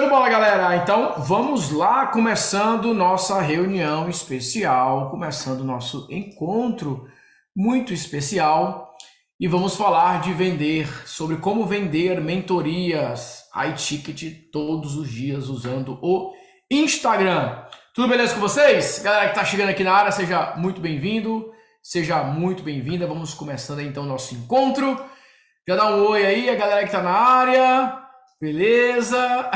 Show de bola, galera! Então vamos lá, começando nossa reunião especial, começando nosso encontro muito especial e vamos falar de vender, sobre como vender mentorias iTicket todos os dias usando o Instagram. Tudo beleza com vocês? Galera que está chegando aqui na área, seja muito bem-vindo, seja muito bem-vinda. Vamos começando então nosso encontro. Já dá um oi aí, a galera que está na área. Beleza?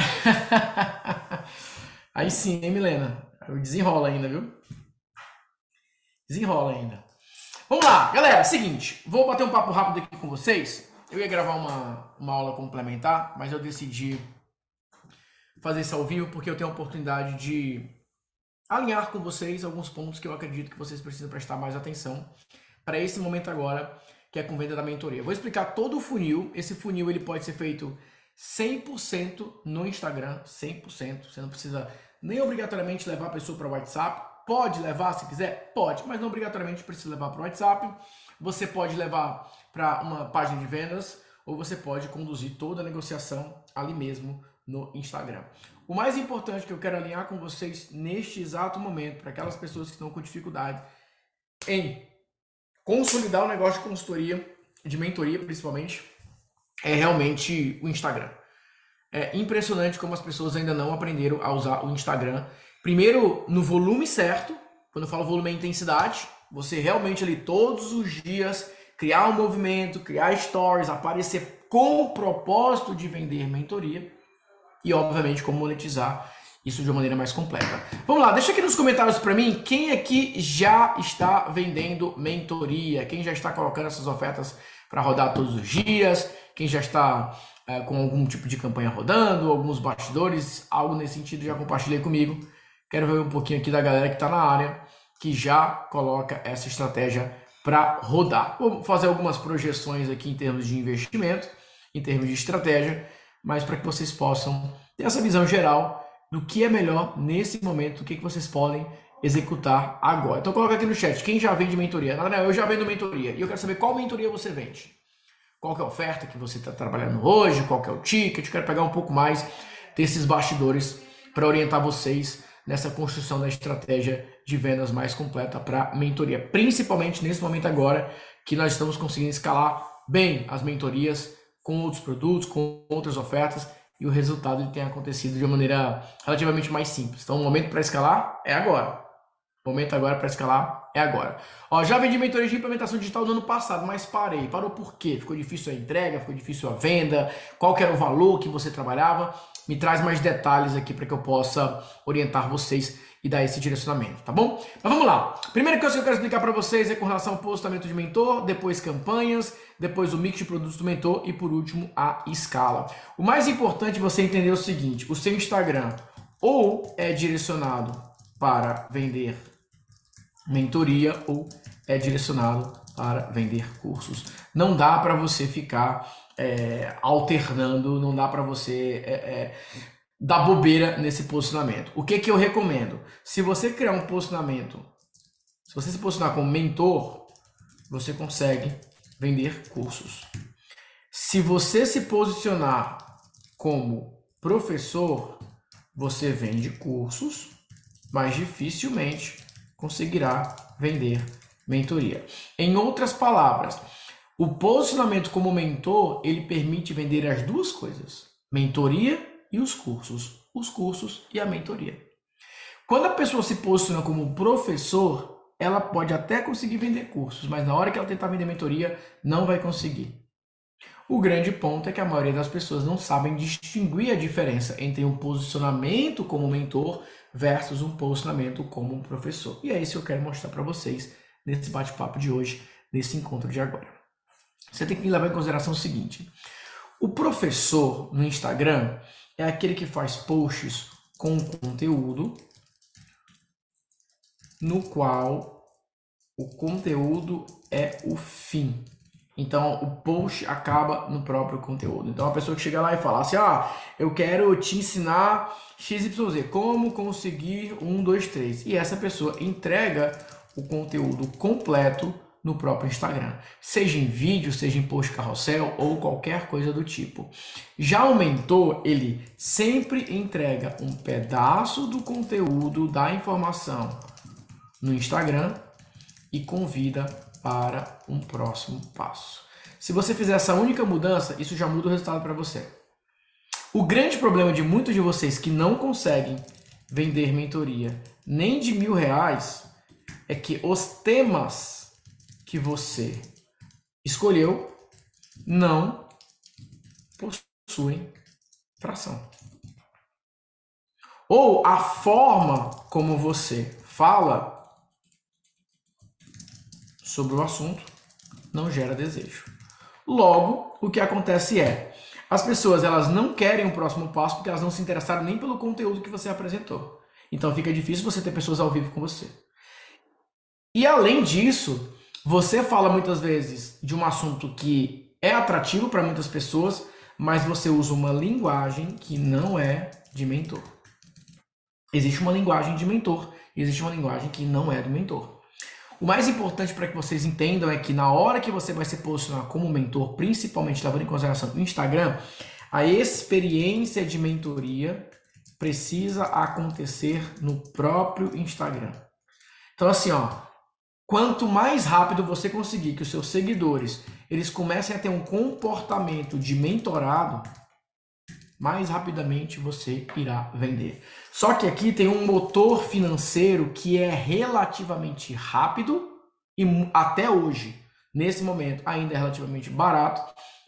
Aí sim, hein, Milena? Desenrola ainda, viu? Desenrola ainda. Vamos lá, galera. Seguinte, vou bater um papo rápido aqui com vocês. Eu ia gravar uma, uma aula complementar, mas eu decidi fazer isso ao vivo porque eu tenho a oportunidade de alinhar com vocês alguns pontos que eu acredito que vocês precisam prestar mais atenção para esse momento agora, que é com venda da mentoria. vou explicar todo o funil. Esse funil ele pode ser feito 100% no Instagram, 100%. Você não precisa nem obrigatoriamente levar a pessoa para o WhatsApp. Pode levar se quiser? Pode, mas não obrigatoriamente precisa levar para o WhatsApp. Você pode levar para uma página de vendas ou você pode conduzir toda a negociação ali mesmo no Instagram. O mais importante que eu quero alinhar com vocês neste exato momento, para aquelas pessoas que estão com dificuldade em consolidar o negócio de consultoria, de mentoria principalmente, é realmente o Instagram. É impressionante como as pessoas ainda não aprenderam a usar o Instagram. Primeiro, no volume certo. Quando eu falo volume é intensidade. Você realmente ali todos os dias criar um movimento, criar stories, aparecer com o propósito de vender mentoria e, obviamente, como monetizar isso de uma maneira mais completa. Vamos lá, deixa aqui nos comentários para mim quem aqui já está vendendo mentoria, quem já está colocando essas ofertas para rodar todos os dias, quem já está é, com algum tipo de campanha rodando, alguns bastidores, algo nesse sentido, já compartilhei comigo. Quero ver um pouquinho aqui da galera que está na área, que já coloca essa estratégia para rodar. Vou fazer algumas projeções aqui em termos de investimento, em termos de estratégia, mas para que vocês possam ter essa visão geral do que é melhor nesse momento, o que, que vocês podem executar agora. Então coloca aqui no chat, quem já vende mentoria? Não, não, eu já vendo mentoria. E eu quero saber qual mentoria você vende. Qual é a oferta que você está trabalhando hoje, qual é o ticket. Quero pegar um pouco mais desses bastidores para orientar vocês nessa construção da estratégia de vendas mais completa para mentoria. Principalmente nesse momento agora que nós estamos conseguindo escalar bem as mentorias com outros produtos, com outras ofertas e o resultado tem acontecido de uma maneira relativamente mais simples. Então, o momento para escalar é agora. Momento agora para escalar é agora. Ó, já vendi mentoria de implementação digital no ano passado, mas parei. Parou por quê? Ficou difícil a entrega, ficou difícil a venda, qual era o valor que você trabalhava? Me traz mais detalhes aqui para que eu possa orientar vocês e dar esse direcionamento, tá bom? Mas vamos lá. Primeira coisa que eu quero explicar para vocês é com relação ao postamento de mentor, depois campanhas, depois o mix de produtos do mentor e por último a escala. O mais importante é você entender o seguinte, o seu Instagram ou é direcionado para vender mentoria ou é direcionado para vender cursos. Não dá para você ficar é, alternando, não dá para você é, é, dar bobeira nesse posicionamento. O que, que eu recomendo? Se você criar um posicionamento, se você se posicionar como mentor, você consegue vender cursos. Se você se posicionar como professor, você vende cursos, mas dificilmente conseguirá vender mentoria. Em outras palavras, o posicionamento como mentor, ele permite vender as duas coisas: mentoria e os cursos, os cursos e a mentoria. Quando a pessoa se posiciona como professor, ela pode até conseguir vender cursos, mas na hora que ela tentar vender mentoria, não vai conseguir. O grande ponto é que a maioria das pessoas não sabem distinguir a diferença entre um posicionamento como mentor versus um posicionamento como um professor. E é isso que eu quero mostrar para vocês nesse bate-papo de hoje, nesse encontro de agora. Você tem que levar em consideração o seguinte: o professor no Instagram é aquele que faz posts com conteúdo no qual o conteúdo é o fim. Então, o post acaba no próprio conteúdo. Então, a pessoa que chega lá e fala assim: Ah, eu quero te ensinar XYZ, como conseguir um, dois, três. E essa pessoa entrega o conteúdo completo no próprio Instagram, seja em vídeo, seja em post carrossel ou qualquer coisa do tipo. Já o mentor, ele sempre entrega um pedaço do conteúdo da informação no Instagram e convida para um próximo passo. Se você fizer essa única mudança, isso já muda o resultado para você. O grande problema de muitos de vocês que não conseguem vender mentoria nem de mil reais é que os temas que você escolheu não possuem tração. Ou a forma como você fala sobre o assunto não gera desejo. Logo, o que acontece é, as pessoas elas não querem o próximo passo porque elas não se interessaram nem pelo conteúdo que você apresentou. Então fica difícil você ter pessoas ao vivo com você. E além disso, você fala muitas vezes de um assunto que é atrativo para muitas pessoas, mas você usa uma linguagem que não é de mentor. Existe uma linguagem de mentor, existe uma linguagem que não é do mentor. O mais importante para que vocês entendam é que na hora que você vai se posicionar como mentor, principalmente levando em consideração o Instagram, a experiência de mentoria precisa acontecer no próprio Instagram. Então assim, ó, quanto mais rápido você conseguir que os seus seguidores eles comecem a ter um comportamento de mentorado, mais rapidamente você irá vender. Só que aqui tem um motor financeiro que é relativamente rápido e até hoje, nesse momento, ainda é relativamente barato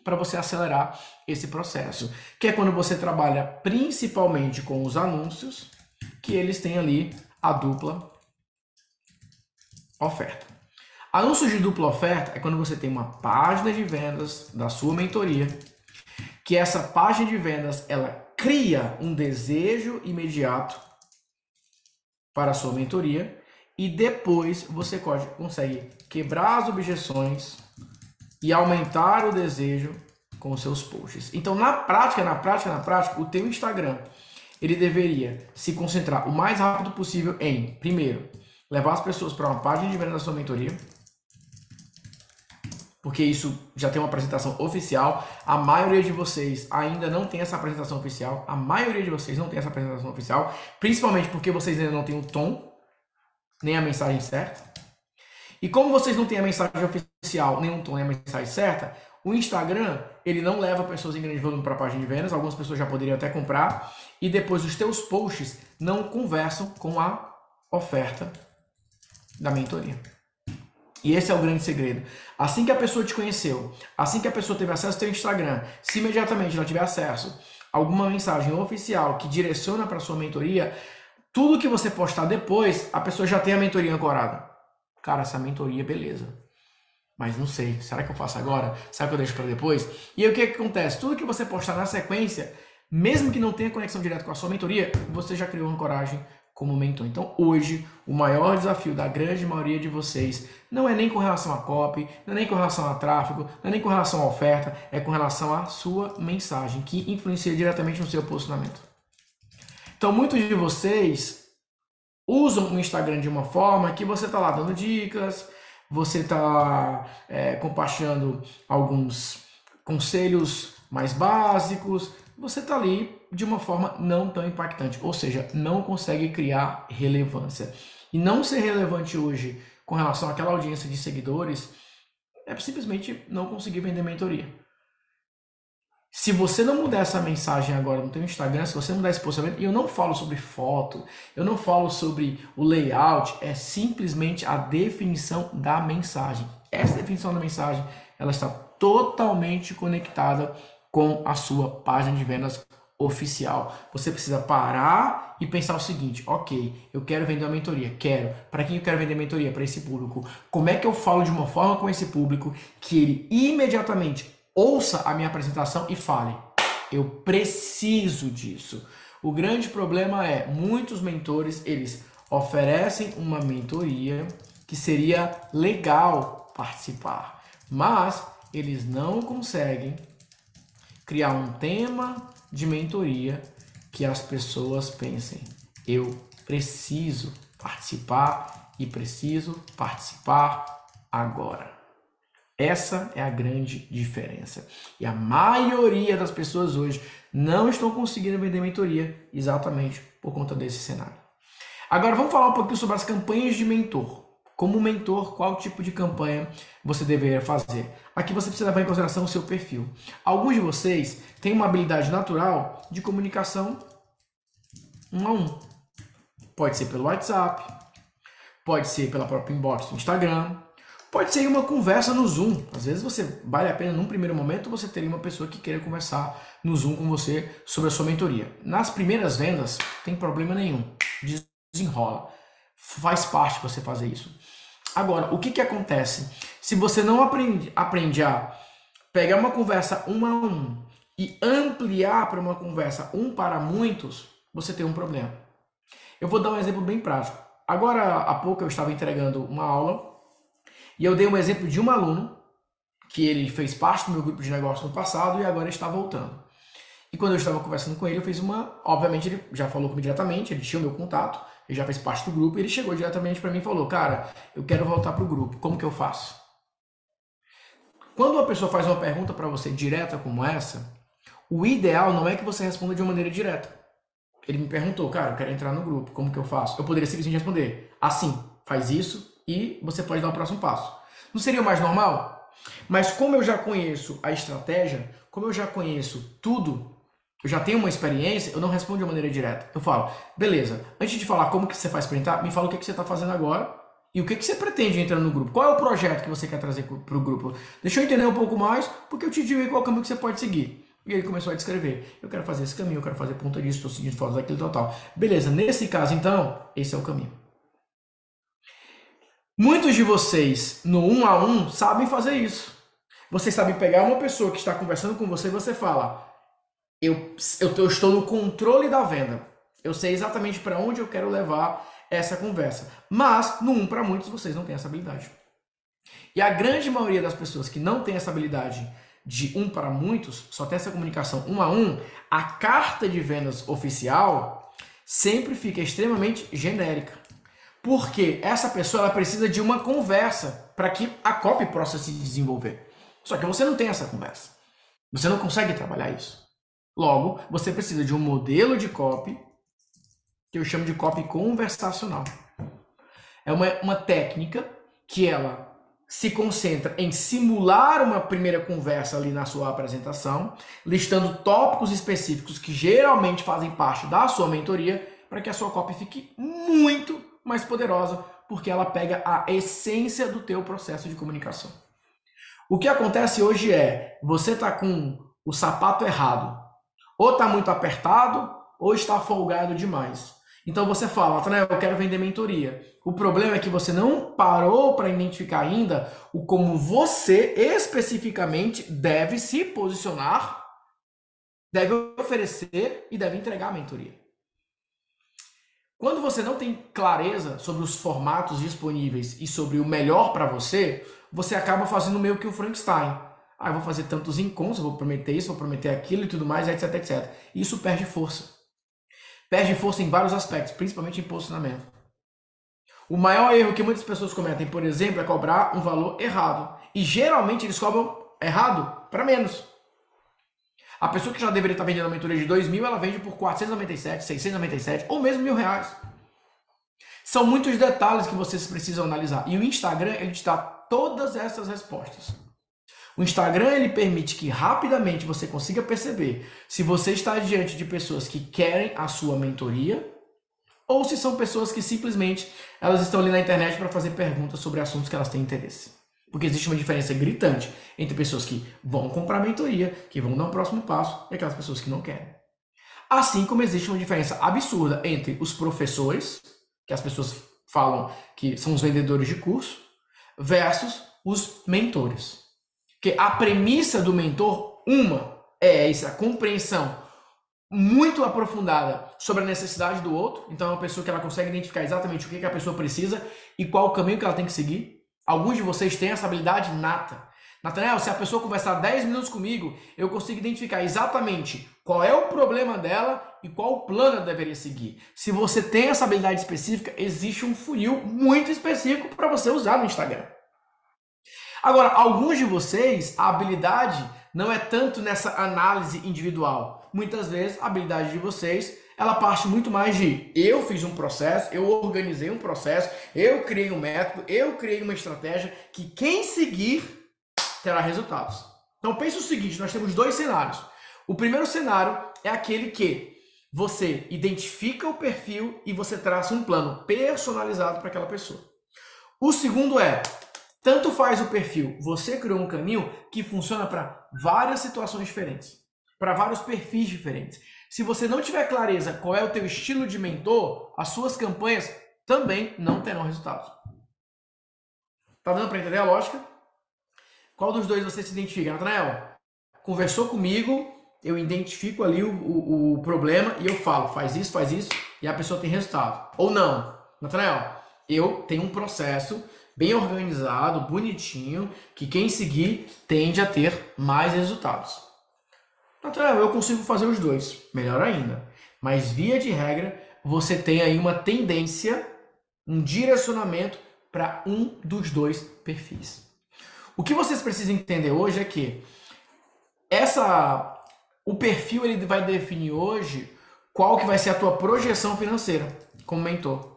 para você acelerar esse processo, que é quando você trabalha principalmente com os anúncios, que eles têm ali a dupla oferta. Anúncios de dupla oferta é quando você tem uma página de vendas da sua mentoria que essa página de vendas ela cria um desejo imediato para a sua mentoria e depois você consegue quebrar as objeções e aumentar o desejo com os seus posts. Então, na prática, na prática, na prática, o teu Instagram ele deveria se concentrar o mais rápido possível em, primeiro, levar as pessoas para uma página de venda da sua mentoria porque isso já tem uma apresentação oficial. A maioria de vocês ainda não tem essa apresentação oficial. A maioria de vocês não tem essa apresentação oficial, principalmente porque vocês ainda não têm o tom, nem a mensagem certa. E como vocês não têm a mensagem oficial, nem o tom, nem a mensagem certa, o Instagram, ele não leva pessoas em grande volume para a página de vendas, algumas pessoas já poderiam até comprar, e depois os teus posts não conversam com a oferta da mentoria. E esse é o grande segredo. Assim que a pessoa te conheceu, assim que a pessoa teve acesso ao teu Instagram, se imediatamente ela tiver acesso a alguma mensagem oficial que direciona para sua mentoria, tudo que você postar depois, a pessoa já tem a mentoria ancorada. Cara, essa mentoria, beleza. Mas não sei, será que eu faço agora? Será que eu deixo para depois? E aí o que, que acontece? Tudo que você postar na sequência, mesmo que não tenha conexão direta com a sua mentoria, você já criou uma coragem como mentor. Então, hoje, o maior desafio da grande maioria de vocês não é nem com relação a copy, não é nem com relação a tráfego, não é nem com relação à oferta, é com relação à sua mensagem, que influencia diretamente no seu posicionamento. Então, muitos de vocês usam o Instagram de uma forma que você está lá dando dicas, você está é, compartilhando alguns conselhos mais básicos, você está ali de uma forma não tão impactante, ou seja, não consegue criar relevância. E não ser relevante hoje com relação àquela audiência de seguidores é simplesmente não conseguir vender mentoria. Se você não mudar essa mensagem agora no teu Instagram, se você mudar esse posicionamento, e eu não falo sobre foto, eu não falo sobre o layout, é simplesmente a definição da mensagem. Essa definição da mensagem, ela está totalmente conectada com a sua página de vendas oficial. Você precisa parar e pensar o seguinte: ok, eu quero vender uma mentoria, quero. Para quem eu quero vender mentoria? Para esse público. Como é que eu falo de uma forma com esse público que ele imediatamente ouça a minha apresentação e fale: eu preciso disso. O grande problema é muitos mentores eles oferecem uma mentoria que seria legal participar, mas eles não conseguem criar um tema de mentoria que as pessoas pensem: eu preciso participar e preciso participar agora. Essa é a grande diferença. E a maioria das pessoas hoje não estão conseguindo vender mentoria exatamente por conta desse cenário. Agora vamos falar um pouquinho sobre as campanhas de mentor. Como mentor, qual tipo de campanha você deveria fazer? Aqui você precisa levar em consideração o seu perfil. Alguns de vocês têm uma habilidade natural de comunicação um a um. Pode ser pelo WhatsApp, pode ser pela própria inbox do Instagram, Pode ser uma conversa no Zoom. Às vezes você vale a pena, num primeiro momento, você teria uma pessoa que queira conversar no Zoom com você sobre a sua mentoria. Nas primeiras vendas, tem problema nenhum. Desenrola. Faz parte você fazer isso. Agora, o que, que acontece? Se você não aprende, aprende a pegar uma conversa um a um e ampliar para uma conversa um para muitos, você tem um problema. Eu vou dar um exemplo bem prático. Agora, há pouco eu estava entregando uma aula e eu dei um exemplo de um aluno que ele fez parte do meu grupo de negócio no passado e agora está voltando. E quando eu estava conversando com ele, eu fiz uma. Obviamente, ele já falou comigo diretamente, ele tinha o meu contato, ele já fez parte do grupo, ele chegou diretamente para mim e falou: Cara, eu quero voltar para o grupo, como que eu faço? Quando uma pessoa faz uma pergunta para você direta como essa, o ideal não é que você responda de uma maneira direta. Ele me perguntou, cara, eu quero entrar no grupo, como que eu faço? Eu poderia simplesmente responder, assim, faz isso, e você pode dar o próximo passo. Não seria o mais normal? Mas como eu já conheço a estratégia, como eu já conheço tudo, eu já tenho uma experiência, eu não respondo de maneira direta. Eu falo, beleza, antes de falar como que você faz para entrar, me fala o que, que você está fazendo agora e o que, que você pretende entrar no grupo. Qual é o projeto que você quer trazer para o grupo? Deixa eu entender um pouco mais, porque eu te digo qual caminho que você pode seguir. E ele começou a descrever. Eu quero fazer esse caminho, eu quero fazer ponta disso, estou seguindo fotos daquilo, tal, tal. Beleza, nesse caso então, esse é o caminho. Muitos de vocês, no um a um, sabem fazer isso. Vocês sabem pegar uma pessoa que está conversando com você e você fala: eu, eu, eu estou no controle da venda. Eu sei exatamente para onde eu quero levar essa conversa. Mas, no um para muitos, vocês não têm essa habilidade. E a grande maioria das pessoas que não tem essa habilidade de um para muitos, só tem essa comunicação um a um, a carta de vendas oficial sempre fica extremamente genérica. Porque essa pessoa ela precisa de uma conversa para que a copy possa se desenvolver. Só que você não tem essa conversa. Você não consegue trabalhar isso. Logo, você precisa de um modelo de copy que eu chamo de copy conversacional. É uma, uma técnica que ela se concentra em simular uma primeira conversa ali na sua apresentação, listando tópicos específicos que geralmente fazem parte da sua mentoria, para que a sua copy fique muito mais poderosa, porque ela pega a essência do teu processo de comunicação. O que acontece hoje é, você está com o sapato errado, ou está muito apertado, ou está folgado demais. Então você fala, Natanael, eu quero vender mentoria. O problema é que você não parou para identificar ainda o como você especificamente deve se posicionar, deve oferecer e deve entregar a mentoria. Quando você não tem clareza sobre os formatos disponíveis e sobre o melhor para você, você acaba fazendo meio que o Frankenstein. Ah, vou fazer tantos encontros, vou prometer isso, vou prometer aquilo e tudo mais, etc, etc. Isso perde força. Perde força em vários aspectos, principalmente em posicionamento. O maior erro que muitas pessoas cometem, por exemplo, é cobrar um valor errado. E geralmente eles cobram errado para menos. A pessoa que já deveria estar vendendo uma mentoria de 2 mil, ela vende por 497, 697 ou mesmo mil reais. São muitos detalhes que vocês precisam analisar. E o Instagram, ele te dá todas essas respostas. O Instagram, ele permite que rapidamente você consiga perceber se você está diante de pessoas que querem a sua mentoria ou se são pessoas que simplesmente elas estão ali na internet para fazer perguntas sobre assuntos que elas têm interesse. Porque existe uma diferença gritante entre pessoas que vão comprar mentoria, que vão dar um próximo passo, e aquelas pessoas que não querem. Assim como existe uma diferença absurda entre os professores, que as pessoas falam que são os vendedores de curso, versus os mentores. Que a premissa do mentor, uma, é essa compreensão muito aprofundada sobre a necessidade do outro. Então, é uma pessoa que ela consegue identificar exatamente o que a pessoa precisa e qual o caminho que ela tem que seguir. Alguns de vocês têm essa habilidade nata. Nathanael, se a pessoa conversar 10 minutos comigo, eu consigo identificar exatamente qual é o problema dela e qual o plano ela deveria seguir. Se você tem essa habilidade específica, existe um funil muito específico para você usar no Instagram. Agora, alguns de vocês, a habilidade não é tanto nessa análise individual. Muitas vezes, a habilidade de vocês, ela parte muito mais de eu fiz um processo, eu organizei um processo, eu criei um método, eu criei uma estratégia que quem seguir terá resultados. Então pense o seguinte, nós temos dois cenários. O primeiro cenário é aquele que você identifica o perfil e você traça um plano personalizado para aquela pessoa. O segundo é, tanto faz o perfil, você criou um caminho que funciona para várias situações diferentes, para vários perfis diferentes. Se você não tiver clareza qual é o teu estilo de mentor, as suas campanhas também não terão resultados. Tá dando para entender a lógica? Qual dos dois você se identifica, Natanael? Conversou comigo, eu identifico ali o, o, o, problema e eu falo, faz isso, faz isso, e a pessoa tem resultado. Ou não, Natanael, eu tenho um processo bem organizado, bonitinho, que quem seguir tende a ter mais resultados. Natanael, eu consigo fazer os dois, melhor ainda. Mas via de regra, você tem aí uma tendência, um direcionamento para um dos dois perfis. O que vocês precisam entender hoje é que essa o perfil ele vai definir hoje qual que vai ser a tua projeção financeira como mentor.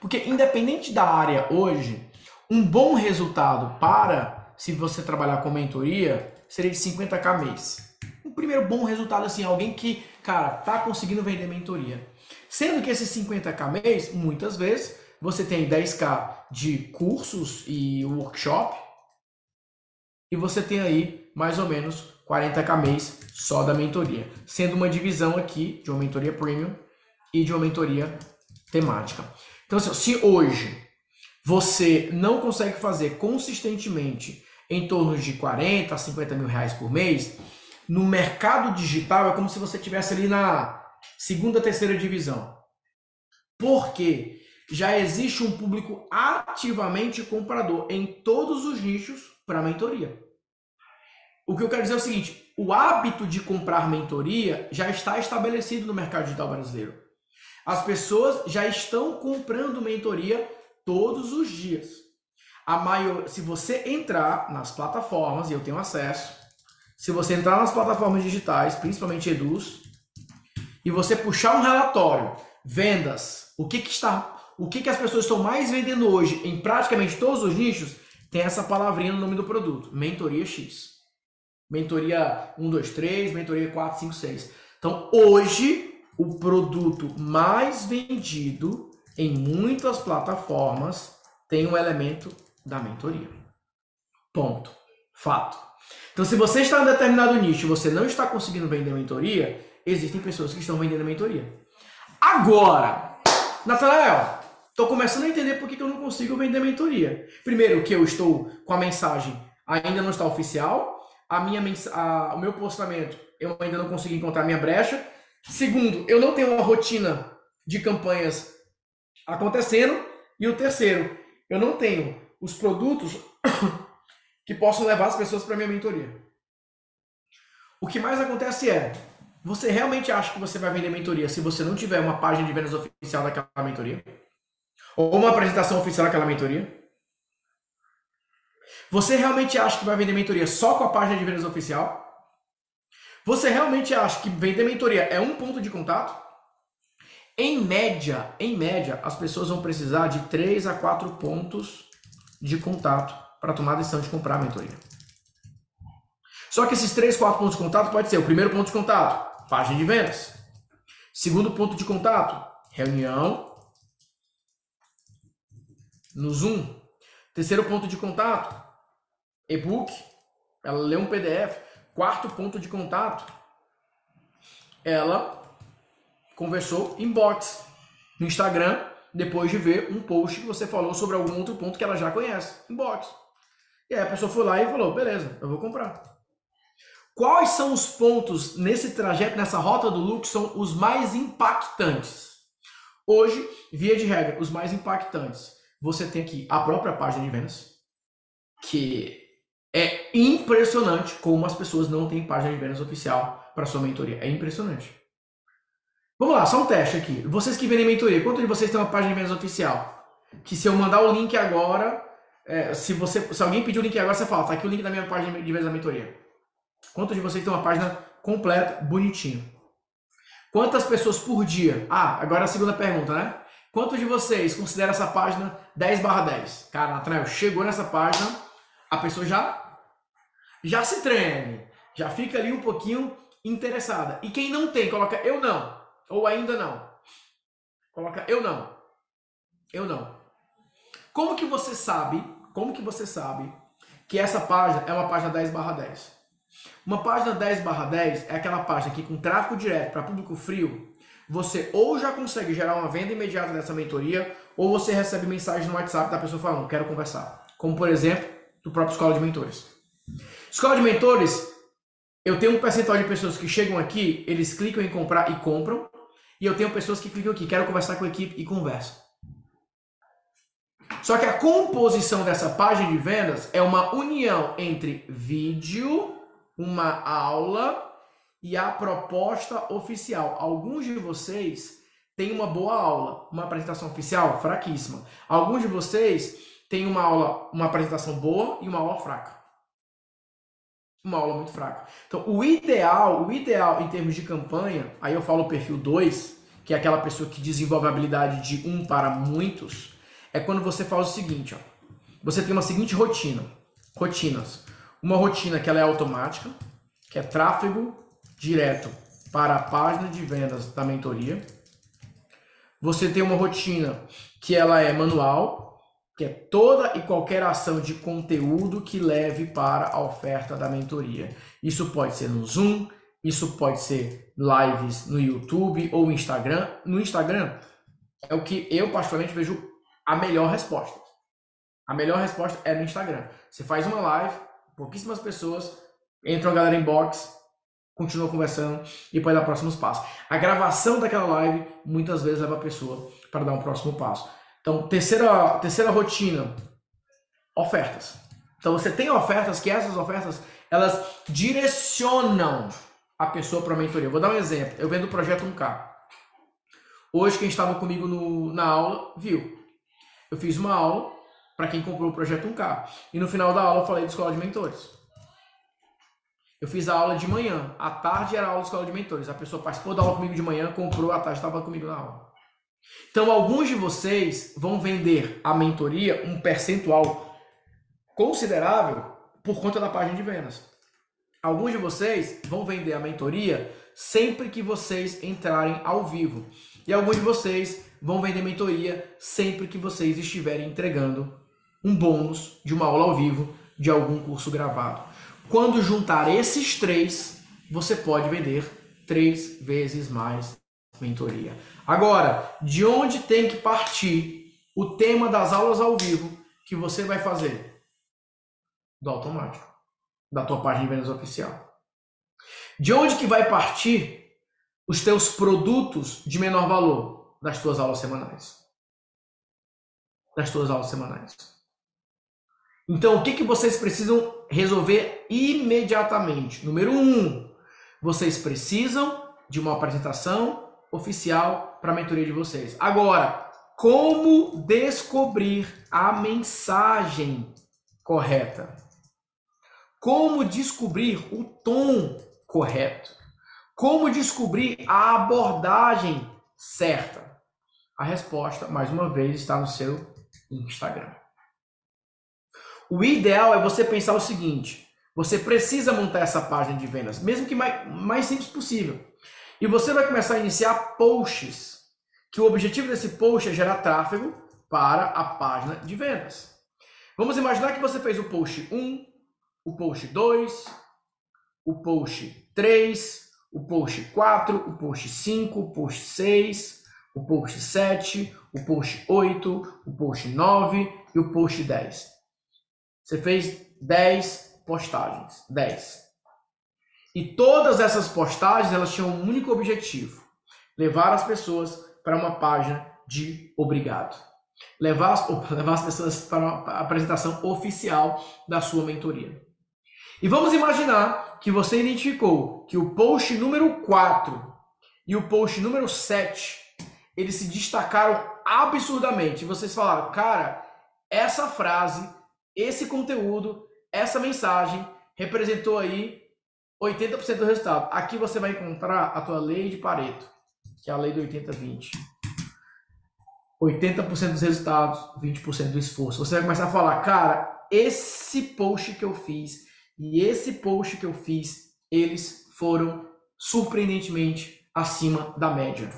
Porque independente da área hoje, um bom resultado para se você trabalhar com mentoria seria de 50k mês. Um primeiro bom resultado assim, alguém que, cara, tá conseguindo vender mentoria. Sendo que esses 50k mês, muitas vezes, você tem 10k de cursos e workshop e você tem aí mais ou menos 40k mês só da mentoria, sendo uma divisão aqui de uma mentoria premium e de uma mentoria temática. Então, assim, se hoje você não consegue fazer consistentemente em torno de 40 a 50 mil reais por mês, no mercado digital é como se você tivesse ali na segunda, terceira divisão. Porque já existe um público ativamente comprador em todos os nichos para mentoria. O que eu quero dizer é o seguinte: o hábito de comprar mentoria já está estabelecido no mercado digital brasileiro. As pessoas já estão comprando mentoria todos os dias. A maior, se você entrar nas plataformas, e eu tenho acesso, se você entrar nas plataformas digitais, principalmente Eduz, e você puxar um relatório, vendas, o que, que está, o que, que as pessoas estão mais vendendo hoje em praticamente todos os nichos, tem essa palavrinha no nome do produto, mentoria X. Mentoria 1, 2, 3, mentoria 4, 5, 6. Então, hoje, o produto mais vendido em muitas plataformas tem um elemento da mentoria. Ponto. Fato. Então, se você está em determinado nicho e você não está conseguindo vender mentoria, existem pessoas que estão vendendo mentoria. Agora, Natanael, estou começando a entender por que eu não consigo vender mentoria. Primeiro, que eu estou com a mensagem ainda não está oficial a minha a, o meu postamento, eu ainda não consegui encontrar minha brecha. Segundo, eu não tenho uma rotina de campanhas acontecendo. E o terceiro, eu não tenho os produtos que possam levar as pessoas para minha mentoria. O que mais acontece é, você realmente acha que você vai vender mentoria se você não tiver uma página de vendas oficial daquela mentoria? Ou uma apresentação oficial daquela mentoria? Você realmente acha que vai vender mentoria só com a página de vendas oficial? Você realmente acha que vender mentoria é um ponto de contato? Em média, em média, as pessoas vão precisar de 3 a 4 pontos de contato para tomar a decisão de comprar a mentoria. Só que esses 3, 4 pontos de contato pode ser o primeiro ponto de contato, página de vendas. Segundo ponto de contato, reunião no Zoom. Terceiro ponto de contato, e-book, ela lê um PDF. Quarto ponto de contato, ela conversou inbox no Instagram depois de ver um post que você falou sobre algum outro ponto que ela já conhece, inbox. E aí a pessoa foi lá e falou: beleza, eu vou comprar. Quais são os pontos nesse trajeto, nessa rota do look, são os mais impactantes? Hoje, via de regra, os mais impactantes. Você tem aqui a própria página de vendas, que impressionante como as pessoas não têm página de vendas oficial para sua mentoria. É impressionante. Vamos lá, só um teste aqui. Vocês que vendem mentoria, quantos de vocês têm uma página de vendas oficial? Que se eu mandar o link agora, É, se, você, se alguém pedir o link agora, você fala, tá aqui o link da minha página de vez da mentoria. Quantos de vocês têm uma página completa, bonitinha? Quantas pessoas por dia? Ah, agora a segunda pergunta, né? Quantos de vocês consideram essa página 10 barra 10? Cara, Nathanael, chegou nessa página, a pessoa já já se treme, já fica ali um pouquinho interessada. E quem não tem, coloca eu não, ou ainda não. Coloca eu não. Eu não. Como que você sabe, como que você sabe que essa página é uma página 10 barra 10? Uma página 10 barra 10 é aquela página que com tráfego direto para público frio, você ou já consegue gerar uma venda imediata dessa mentoria, ou você recebe mensagem no WhatsApp da pessoa falando, quero conversar. Como por exemplo, do próprio Escola de Mentores. Escola de Mentores, eu tenho um percentual de pessoas que chegam aqui, eles clicam em comprar e compram, e eu tenho pessoas que clicam aqui, quero conversar com a equipe e conversam. Só que a composição dessa página de vendas é uma união entre vídeo, uma aula e a proposta oficial. Alguns de vocês têm uma boa aula, uma apresentação oficial fraquíssima. Alguns de vocês têm uma aula, uma apresentação boa e uma aula fraca. Uma aula muito fraca. Então, o ideal, o ideal em termos de campanha, aí eu falo o perfil 2, que é aquela pessoa que desenvolve a habilidade de um para muitos, é quando você faz o seguinte, ó. Você tem uma seguinte rotina, rotinas. Uma rotina que ela é automática, que é tráfego direto para a página de vendas da mentoria. Você tem uma rotina que ela é manual, que é toda e qualquer ação de conteúdo que leve para a oferta da mentoria. Isso pode ser no Zoom, isso pode ser lives no YouTube ou Instagram. No Instagram é o que eu particularmente vejo a melhor resposta. A melhor resposta é no Instagram. Você faz uma live, pouquíssimas pessoas, entra a galera em box, continua conversando e pode dar próximos passos. A gravação daquela live muitas vezes leva a pessoa para dar um próximo passo. Então, terceira, terceira rotina, ofertas. Então, você tem ofertas que essas ofertas, elas direcionam a pessoa para a mentoria. Vou dar um exemplo. Eu vendo o projeto 1K. Hoje, quem estava comigo no, na aula, viu. Eu fiz uma aula para quem comprou o projeto 1K. E no final da aula eu falei de escola de mentores. Eu fiz a aula de manhã, à tarde era a aula de escola de mentores. A pessoa participou da aula comigo de manhã, comprou, à tarde estava comigo na aula. Então, alguns de vocês vão vender a mentoria um percentual considerável por conta da página de vendas. Alguns de vocês vão vender a mentoria sempre que vocês entrarem ao vivo. E alguns de vocês vão vender mentoria sempre que vocês estiverem entregando um bônus de uma aula ao vivo de algum curso gravado. Quando juntar esses três, você pode vender três vezes mais mentoria. Agora, de onde tem que partir o tema das aulas ao vivo que você vai fazer? Do automático, da tua página de vendas oficial. De onde que vai partir os teus produtos de menor valor? Das tuas aulas semanais. Das tuas aulas semanais. Então, o que, que vocês precisam resolver imediatamente? Número um, vocês precisam de uma apresentação oficial para a mentoria de vocês. Agora, como descobrir a mensagem correta? Como descobrir o tom correto? Como descobrir a abordagem certa? A resposta, mais uma vez, está no seu Instagram. O ideal é você pensar o seguinte: você precisa montar essa página de vendas, mesmo que mais, mais simples possível. E você vai começar a iniciar posts, que o objetivo desse post é gerar tráfego para a página de vendas. Vamos imaginar que você fez o post 1, o post 2, o post 3, o post 4, o post 5, o post 6, o post 7, o post 8, o post 9 e o post 10. Você fez 10 postagens, 10. E todas essas postagens, elas tinham um único objetivo: levar as pessoas para uma página de obrigado. Levar as, levar as pessoas para uma apresentação oficial da sua mentoria. E vamos imaginar que você identificou que o post número 4 e o post número 7, eles se destacaram absurdamente. E vocês falaram, cara, essa frase esse conteúdo, essa mensagem representou aí 80% do resultado. Aqui você vai encontrar a tua lei de Pareto, que é a lei do 80-20. 80% dos resultados, 20% do esforço. Você vai começar a falar, cara, esse post que eu fiz e esse post que eu fiz, eles foram surpreendentemente acima da média.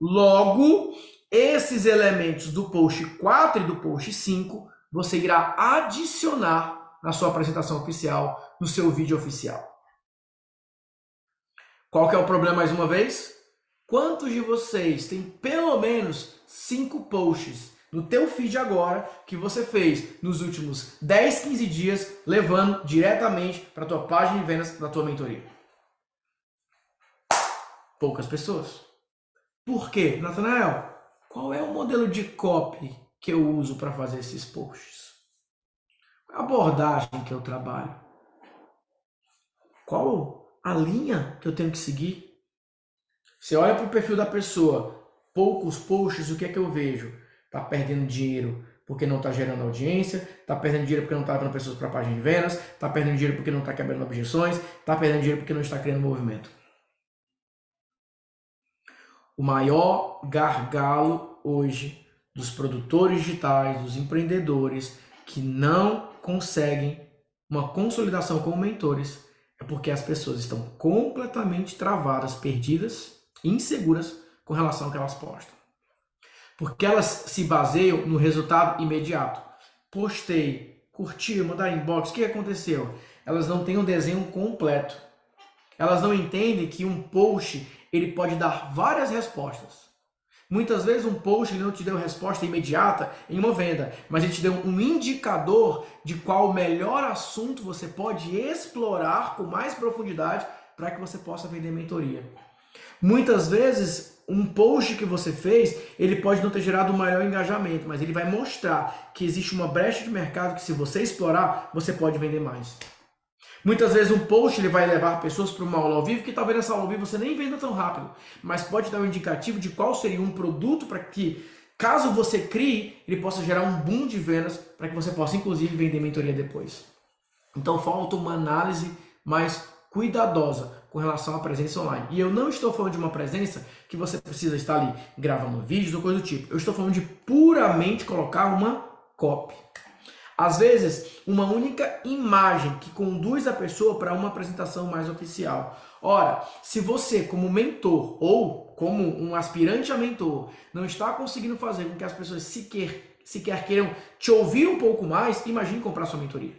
Logo, esses elementos do post 4 e do post 5, você irá adicionar na sua apresentação oficial, no seu vídeo oficial. Qual que é o problema mais uma vez? Quantos de vocês têm pelo menos 5 posts no teu feed agora que você fez nos últimos 10, 15 dias, levando diretamente para a tua página de vendas da tua mentoria? Poucas pessoas. Por quê? Natanael, qual é o modelo de copy que eu uso para fazer esses posts? Qual é a abordagem que eu trabalho? Qual a linha que eu tenho que seguir? Você olha para o perfil da pessoa, poucos posts, o que é que eu vejo? Tá perdendo dinheiro porque não está gerando audiência, está perdendo dinheiro porque não está levando pessoas para a página de vendas, está perdendo dinheiro porque não está quebrando objeções, está perdendo dinheiro porque não está criando movimento. O maior gargalo hoje dos produtores digitais, dos empreendedores que não conseguem uma consolidação como mentores é porque as pessoas estão completamente travadas, perdidas, inseguras com relação ao que elas postam. Porque elas se baseiam no resultado imediato. Postei, curti, mandar inbox, o que aconteceu? Elas não têm um desenho completo. Elas não entendem que um post ele pode dar várias respostas. Muitas vezes um post ele não te deu resposta imediata em uma venda, mas ele te deu um indicador de qual o melhor assunto você pode explorar com mais profundidade para que você possa vender mentoria. Muitas vezes um post que você fez, ele pode não ter gerado o um maior engajamento, mas ele vai mostrar que existe uma brecha de mercado que se você explorar, você pode vender mais. Muitas vezes um post ele vai levar pessoas para uma aula ao vivo que talvez nessa aula ao vivo você nem venda tão rápido, mas pode dar um indicativo de qual seria um produto para que, caso você crie, ele possa gerar um boom de vendas para que você possa inclusive vender mentoria depois. Então falta uma análise mais cuidadosa com relação à presença online. E eu não estou falando de uma presença que você precisa estar ali gravando vídeos ou coisa do tipo. Eu estou falando de puramente colocar uma copy. Às vezes, uma única imagem que conduz a pessoa para uma apresentação mais oficial. Ora, se você, como mentor ou como um aspirante a mentor, não está conseguindo fazer com que as pessoas sequer, sequer queiram te ouvir um pouco mais, imagine comprar sua mentoria.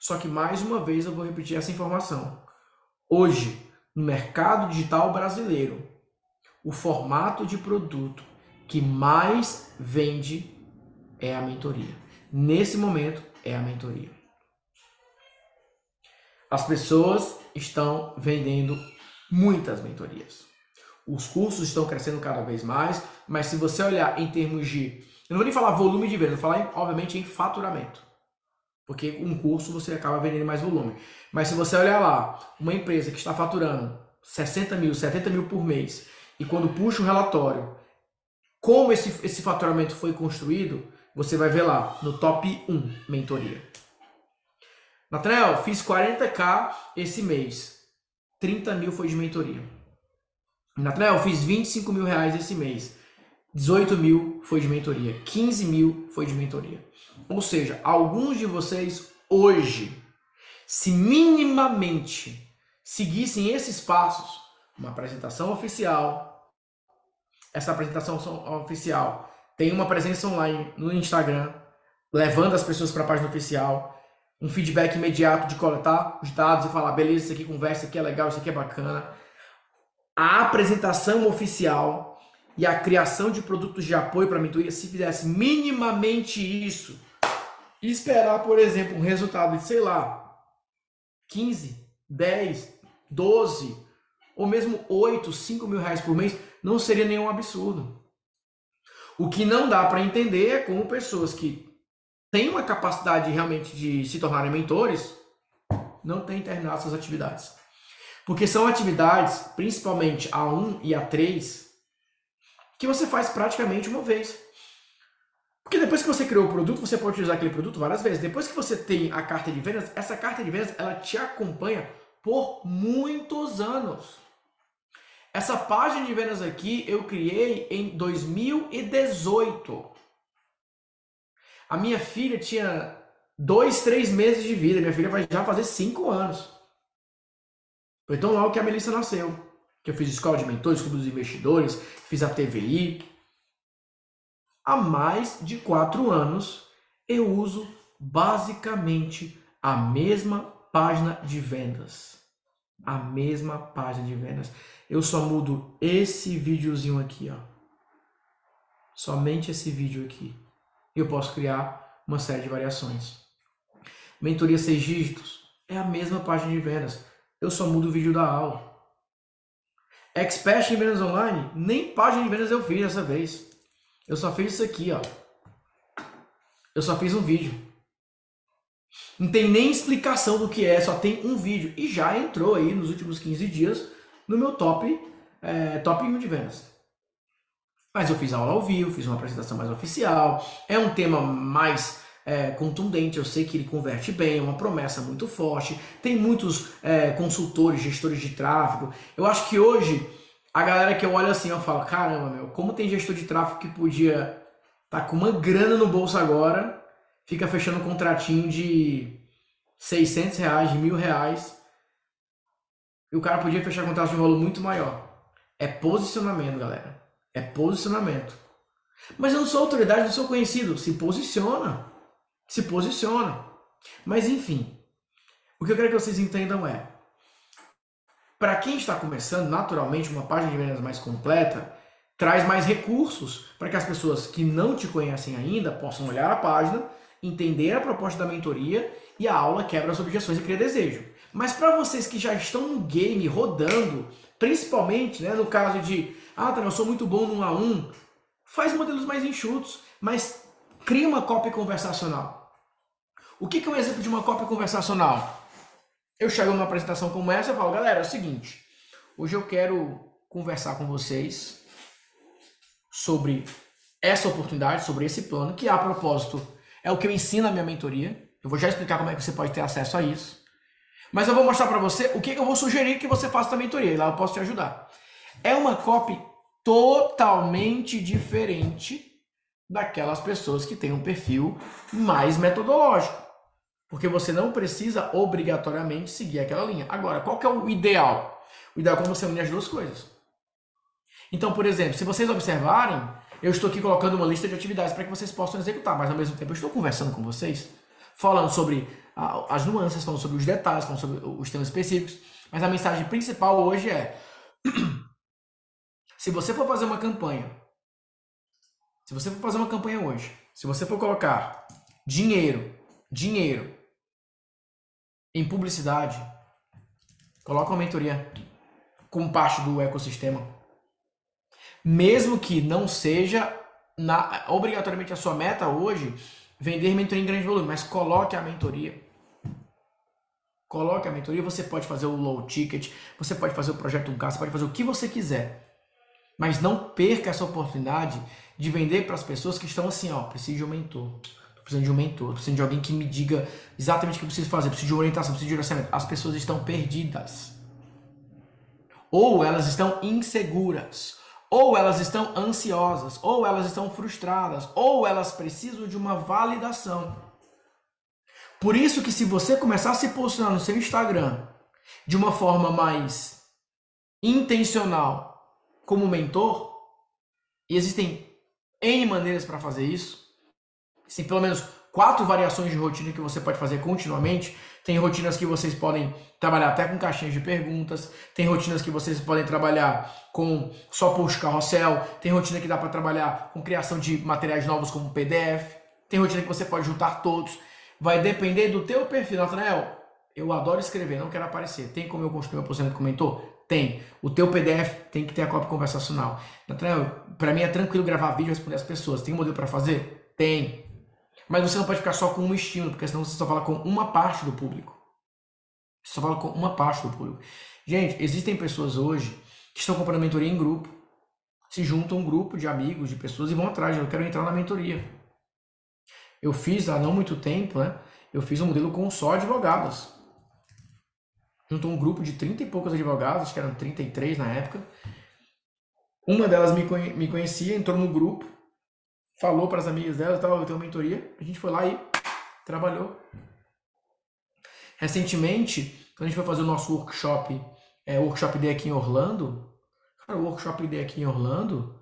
Só que, mais uma vez, eu vou repetir essa informação. Hoje, no mercado digital brasileiro, o formato de produto que mais vende é a mentoria nesse momento é a mentoria. As pessoas estão vendendo muitas mentorias. Os cursos estão crescendo cada vez mais, mas se você olhar em termos de. Eu não vou nem falar volume de venda, vou falar, obviamente, em faturamento. Porque um curso você acaba vendendo mais volume. Mas se você olhar lá, uma empresa que está faturando 60 mil, 70 mil por mês, e quando puxa o relatório, como esse, esse faturamento foi construído, você vai ver lá no top 1 mentoria. Nathanael, fiz 40k esse mês. 30 mil foi de mentoria. Nathanael, fiz 25 mil reais esse mês. 18 mil foi de mentoria. 15 mil foi de mentoria. Ou seja, alguns de vocês hoje, se minimamente seguissem esses passos, uma apresentação oficial, essa apresentação oficial tem uma presença online no Instagram, levando as pessoas para a página oficial, um feedback imediato de coletar os dados e falar, beleza, isso aqui conversa, isso aqui é legal, isso aqui é bacana. A apresentação oficial e a criação de produtos de apoio para a mentoria, se fizesse minimamente isso, esperar, por exemplo, um resultado de, sei lá, 15, 10, 12, ou mesmo 8, 5 mil reais por mês, não seria nenhum absurdo. O que não dá para entender é como pessoas que têm uma capacidade realmente de se tornarem mentores não têm terminado suas atividades. Porque são atividades, principalmente A1 e A3, que você faz praticamente uma vez. Porque depois que você criou o produto, você pode utilizar aquele produto várias vezes. Depois que você tem a carta de vendas, essa carta de vendas ela te acompanha por muitos anos. Essa página de vendas aqui eu criei em 2018. A minha filha tinha dois, três meses de vida. Minha filha vai já fazer cinco anos. Foi tão logo que a Melissa nasceu. Que eu fiz escola de mentores, clube dos investidores, fiz a TVI. Há mais de quatro anos eu uso basicamente a mesma página de vendas. A mesma página de vendas. Eu só mudo esse videozinho aqui, ó. Somente esse vídeo aqui. Eu posso criar uma série de variações. Mentoria seis dígitos é a mesma página de vendas. Eu só mudo o vídeo da aula. Expert em vendas online, nem página de vendas eu fiz dessa vez. Eu só fiz isso aqui, ó. Eu só fiz um vídeo. Não tem nem explicação do que é, só tem um vídeo. E já entrou aí nos últimos 15 dias no meu top, é, top 1 de vendas. Mas eu fiz aula ao vivo, fiz uma apresentação mais oficial. É um tema mais é, contundente, eu sei que ele converte bem, é uma promessa muito forte. Tem muitos é, consultores, gestores de tráfego. Eu acho que hoje a galera que eu olho assim, eu falo, caramba, meu, como tem gestor de tráfego que podia tá com uma grana no bolso agora, fica fechando um contratinho de 600 reais, de mil reais, e o cara podia fechar contrato de um valor muito maior. É posicionamento, galera. É posicionamento. Mas eu não sou autoridade, não sou conhecido. Se posiciona se posiciona. Mas enfim, o que eu quero que vocês entendam é, para quem está começando, naturalmente, uma página de vendas mais completa traz mais recursos para que as pessoas que não te conhecem ainda possam olhar a página, entender a proposta da mentoria e a aula quebra as objeções e cria desejo. Mas para vocês que já estão no game rodando, principalmente né, no caso de, ah, tá, eu sou muito bom no A1, faz modelos mais enxutos, mas Cria uma cópia conversacional. O que, é um exemplo de uma cópia conversacional? Eu chego numa apresentação como essa e falo, galera, é o seguinte, hoje eu quero conversar com vocês sobre essa oportunidade, sobre esse plano, que a propósito é o que eu ensino na minha mentoria. Eu vou já explicar como é que você pode ter acesso a isso. Mas eu vou mostrar para você o que eu vou sugerir que você faça na mentoria, e lá eu posso te ajudar. É uma copy totalmente diferente daquelas pessoas que têm um perfil mais metodológico. Porque você não precisa obrigatoriamente seguir aquela linha. Agora, qual que é o ideal? O ideal é quando você une as duas coisas. Então, por exemplo, se vocês observarem, eu estou aqui colocando uma lista de atividades para que vocês possam executar, mas ao mesmo tempo eu estou conversando com vocês, falando sobre as nuances, falando sobre os detalhes, falando sobre os temas específicos. Mas a mensagem principal hoje é: se você for fazer uma campanha se você for fazer uma campanha hoje, se você for colocar dinheiro, dinheiro em publicidade, coloca uma mentoria como parte do ecossistema. Mesmo que não seja na, obrigatoriamente a sua meta hoje vender mentoria em grande volume, mas coloque a mentoria. Coloque a mentoria, você pode fazer o low ticket, você pode fazer o projeto 1K, você pode fazer o que você quiser. Mas não perca essa oportunidade de vender para as pessoas que estão assim, ó, preciso de um mentor. Tô precisando de um mentor, tô precisando de alguém que me diga exatamente o que eu preciso fazer, preciso de orientação, preciso de direcionamento. As pessoas estão perdidas. Ou elas estão inseguras, ou elas estão ansiosas, ou elas estão frustradas, ou elas precisam de uma validação. Por isso que se você começar a se posicionar no seu Instagram de uma forma mais intencional como mentor, e existem N maneiras para fazer isso. Tem pelo menos quatro variações de rotina que você pode fazer continuamente. Tem rotinas que vocês podem trabalhar até com caixinhas de perguntas. Tem rotinas que vocês podem trabalhar com só push carrossel. Tem rotina que dá para trabalhar com criação de materiais novos como PDF. Tem rotina que você pode juntar todos. Vai depender do teu perfil, Nathanael. Eu adoro escrever, não quero aparecer. Tem como eu construir meu posicionamento como mentor? Tem. O teu PDF tem que ter a cópia conversacional. Nathanael, para mim é tranquilo gravar vídeo e responder as pessoas. Tem um modelo para fazer? Tem. Mas você não pode ficar só com um estímulo, porque senão você só fala com uma parte do público. Você só fala com uma parte do público. Gente, existem pessoas hoje que estão comprando mentoria em grupo, se juntam um grupo de amigos, de pessoas e vão atrás. Eu quero entrar na mentoria. Eu fiz há não muito tempo, né? Eu fiz um modelo com só advogadas. Juntou um grupo de 30 e poucos advogados, acho que eram 33 na época. Uma delas me, me conhecia, entrou no grupo, falou para as amigas dela, tal, eu tenho mentoria. A gente foi lá e trabalhou. Recentemente, quando a gente foi fazer o nosso workshop, é, workshop Day aqui em Orlando, cara, o workshop Day aqui em Orlando,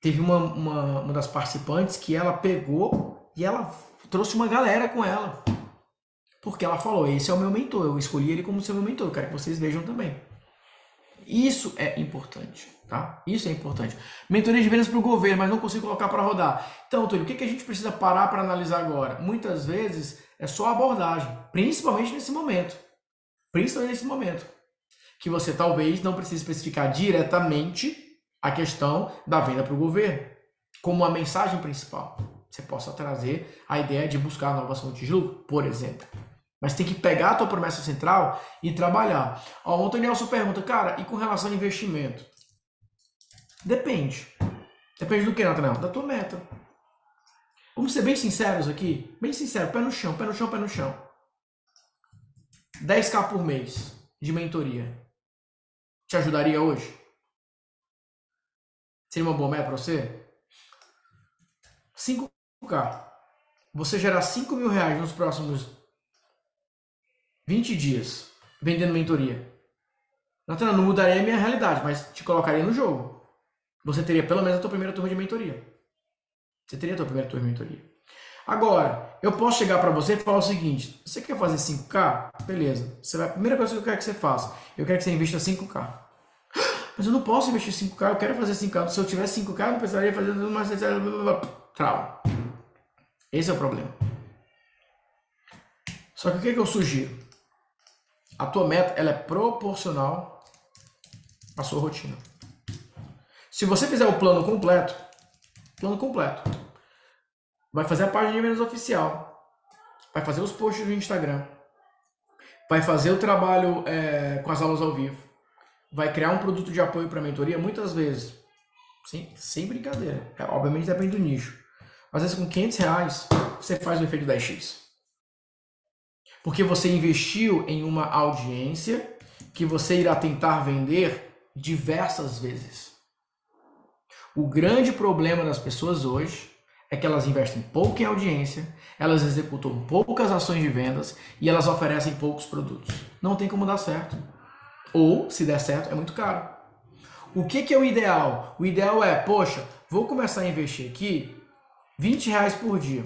teve uma, uma, uma das participantes que ela pegou e ela trouxe uma galera com ela. Porque ela falou, esse é o meu mentor, eu escolhi ele como seu mentor, eu quero que vocês vejam também. Isso é importante, tá? Isso é importante. Mentoria de vendas para o governo, mas não consigo colocar para rodar. Então, Túlio, o que, que a gente precisa parar para analisar agora? Muitas vezes é só abordagem, principalmente nesse momento. Principalmente nesse momento. Que você talvez não precise especificar diretamente a questão da venda para o governo como a mensagem principal. Você possa trazer a ideia de buscar novas fontes de lucro, por exemplo. Mas tem que pegar a tua promessa central e trabalhar. Ó, o Antonielson pergunta, cara, e com relação ao investimento? Depende. Depende do que, Nathaniel? Da tua meta. Vamos ser bem sinceros aqui? Bem sincero, pé no chão, pé no chão, pé no chão. 10k por mês de mentoria. Te ajudaria hoje? Seria uma boa meta para você? 5k. Você gerar 5 mil reais nos próximos 20 dias vendendo mentoria. Natana, não mudaria a minha realidade, mas te colocaria no jogo. Você teria pelo menos a tua primeira turma de mentoria. Você teria a tua primeira turma de mentoria. Agora, eu posso chegar para você e falar o seguinte: você quer fazer 5K? Beleza. Você vai, a primeira coisa que eu quero que você faça, eu quero que você invista 5K. Mas eu não posso investir 5K, eu quero fazer 5K. Se eu tivesse 5K, eu não precisaria fazer mais. Trava. Esse é o problema. Só que o que, que eu sugiro? A tua meta ela é proporcional à sua rotina. Se você fizer o plano completo, plano completo, vai fazer a página de vendas oficial, vai fazer os posts no Instagram, vai fazer o trabalho é, com as aulas ao vivo, vai criar um produto de apoio para mentoria, muitas vezes, sem, sem brincadeira, é, obviamente depende do nicho. Às vezes com 500 reais você faz o efeito 10x. Porque você investiu em uma audiência que você irá tentar vender diversas vezes. O grande problema das pessoas hoje é que elas investem pouco em audiência, elas executam poucas ações de vendas e elas oferecem poucos produtos. Não tem como dar certo. Ou, se der certo, é muito caro. O que, que é o ideal? O ideal é, poxa, vou começar a investir aqui 20 reais por dia.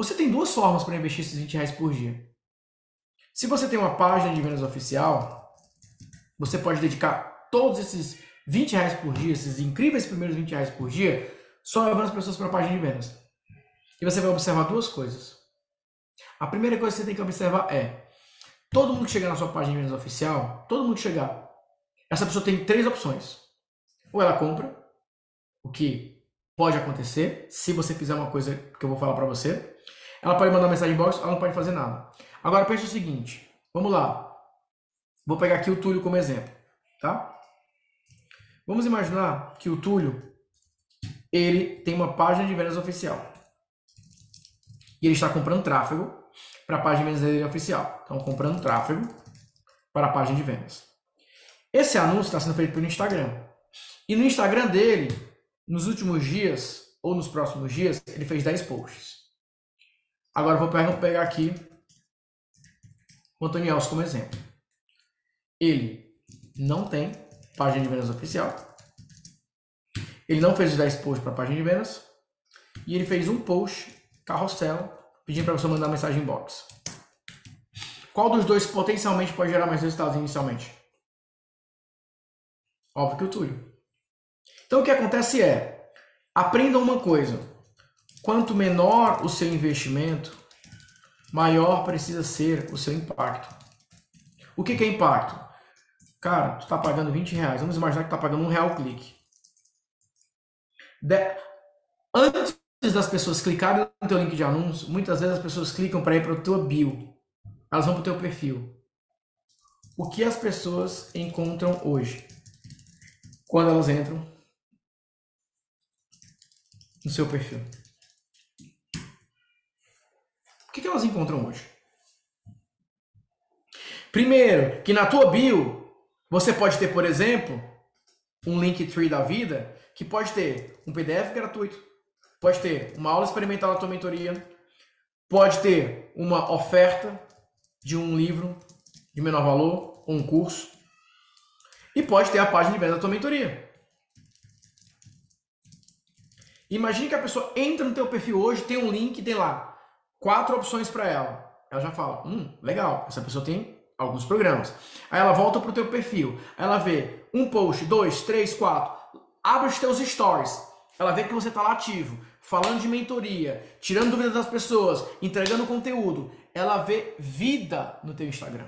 Você tem duas formas para investir esses 20 reais por dia. Se você tem uma página de vendas oficial, você pode dedicar todos esses 20 reais por dia, esses incríveis primeiros 20 reais por dia, só levando as pessoas para a página de vendas. E você vai observar duas coisas. A primeira coisa que você tem que observar é: todo mundo que chegar na sua página de vendas oficial, todo mundo que chegar, essa pessoa tem três opções. Ou ela compra, o que pode acontecer se você fizer uma coisa que eu vou falar para você. Ela pode mandar mensagem box, ela não pode fazer nada. Agora pense o seguinte, vamos lá. Vou pegar aqui o Túlio como exemplo, tá? Vamos imaginar que o Túlio ele tem uma página de vendas oficial. E ele está comprando tráfego para a página de vendas dele oficial. Então, comprando tráfego para a página de vendas. Esse anúncio está sendo feito pelo Instagram. E no Instagram dele, nos últimos dias, ou nos próximos dias, ele fez 10 posts. Agora vou pegar aqui o Antônio Elcio como exemplo. Ele não tem página de vendas oficial. Ele não fez os 10 posts para a página de vendas. E ele fez um post carrossel pedindo para você mandar mensagem inbox. Qual dos dois potencialmente pode gerar mais resultados inicialmente? Óbvio que o Túlio. Então o que acontece é, aprenda uma coisa. Quanto menor o seu investimento, maior precisa ser o seu impacto. O que, que é impacto? Cara, tu está pagando 20 reais. Vamos imaginar que tu tá pagando um real clique. De... Antes das pessoas clicarem no teu link de anúncio, muitas vezes as pessoas clicam para ir para o teu bio. Elas vão para o teu perfil. O que as pessoas encontram hoje? Quando elas entram no seu perfil. O que, elas encontram hoje? Primeiro, que na tua bio você pode ter, por exemplo, um Linktree da vida que pode ter um PDF gratuito, pode ter uma aula experimental da tua mentoria, pode ter uma oferta de um livro de menor valor ou um curso e pode ter a página de venda da tua mentoria. Imagine que a pessoa entra no teu perfil hoje, tem um link, tem lá quatro opções para ela. Ela já fala, hum, legal, essa pessoa tem alguns programas. Aí ela volta pro teu perfil, ela vê um post, dois, três, quatro, abre os teus stories, ela vê que você está lá ativo, falando de mentoria, tirando dúvidas das pessoas, entregando conteúdo, ela vê vida no teu Instagram.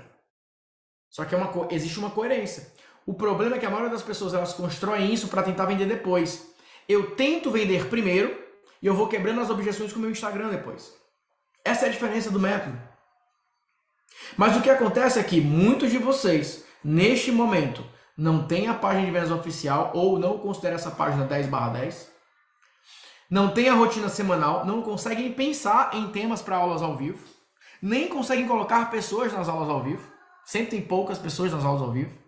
Só que é uma, existe uma coerência. O problema é que a maioria das pessoas elas constroem isso para tentar vender depois. Eu tento vender primeiro e eu vou quebrando as objeções com o meu Instagram depois. Essa é a diferença do método. Mas o que acontece é que muitos de vocês, neste momento, não têm a página de vendas oficial ou não consideram essa página 10 10, não tem a rotina semanal, não conseguem pensar em temas para aulas ao vivo, nem conseguem colocar pessoas nas aulas ao vivo, sempre tem poucas pessoas nas aulas ao vivo.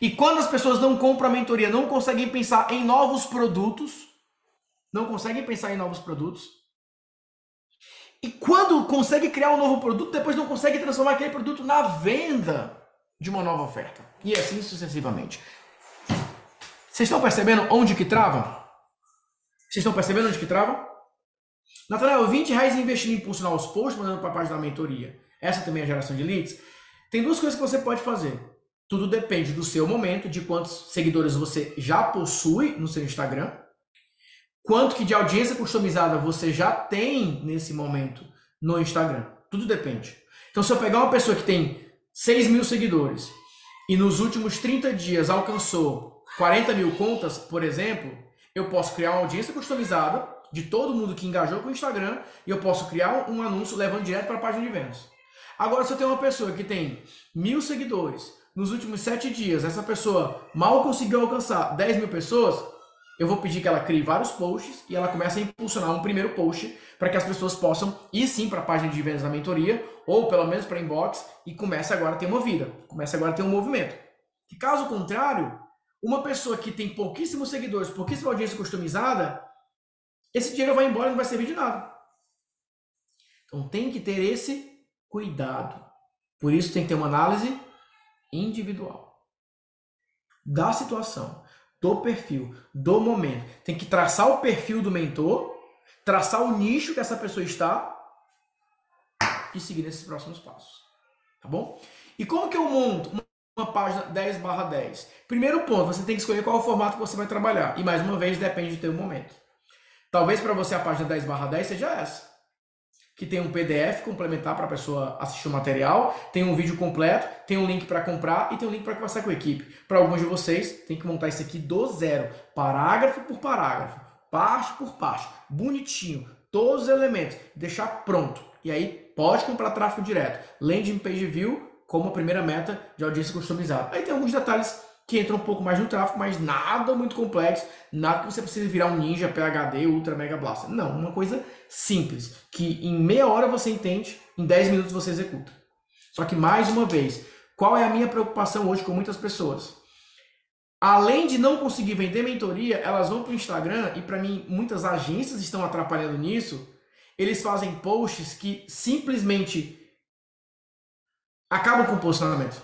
E quando as pessoas não compram a mentoria, não conseguem pensar em novos produtos, não conseguem pensar em novos produtos, e quando consegue criar um novo produto, depois não consegue transformar aquele produto na venda de uma nova oferta. E assim sucessivamente. Vocês estão percebendo onde que trava? Vocês estão percebendo onde que trava? Natanael, 20 reais investindo em impulsionar os posts, mandando para a página da mentoria. Essa também é a geração de leads. Tem duas coisas que você pode fazer. Tudo depende do seu momento, de quantos seguidores você já possui no seu Instagram Quanto que de audiência customizada você já tem nesse momento no Instagram? Tudo depende. Então, se eu pegar uma pessoa que tem 6 mil seguidores e nos últimos 30 dias alcançou 40 mil contas, por exemplo, eu posso criar uma audiência customizada de todo mundo que engajou com o Instagram e eu posso criar um anúncio levando direto para a página de vendas. Agora, se eu tenho uma pessoa que tem mil seguidores, nos últimos 7 dias, essa pessoa mal conseguiu alcançar 10 mil pessoas, eu vou pedir que ela crie vários posts e ela comece a impulsionar um primeiro post para que as pessoas possam ir sim para a página de vendas da mentoria ou pelo menos para inbox e comece agora a ter uma vida, comece agora a ter um movimento. Caso contrário, uma pessoa que tem pouquíssimos seguidores, pouquíssima audiência customizada, esse dinheiro vai embora e não vai servir de nada. Então tem que ter esse cuidado. Por isso tem que ter uma análise individual da situação do perfil, do momento. Tem que traçar o perfil do mentor, traçar o nicho que essa pessoa está e seguir nesses próximos passos. Tá bom? E como que eu monto uma página 10 barra 10? Primeiro ponto, você tem que escolher qual é o formato que você vai trabalhar. E mais uma vez, depende do teu momento. Talvez para você a página 10 barra 10 seja essa que tem um PDF complementar para a pessoa assistir o material, tem um vídeo completo, tem um link para comprar e tem um link para conversar com a equipe. Para alguns de vocês, tem que montar isso aqui do zero, parágrafo por parágrafo, parte por parte, bonitinho, todos os elementos, deixar pronto. E aí pode comprar tráfego direto, landing page view como a primeira meta de audiência customizada. Aí tem alguns detalhes que entra um pouco mais no tráfego, mas nada muito complexo, nada que você precisa virar um ninja PHD Ultra Mega Blaster. Não, uma coisa simples, que em meia hora você entende, em 10 minutos você executa. Só que mais uma vez, qual é a minha preocupação hoje com muitas pessoas? Além de não conseguir vender mentoria, elas vão para o Instagram e para mim muitas agências estão atrapalhando nisso. Eles fazem posts que simplesmente acabam com o posicionamento.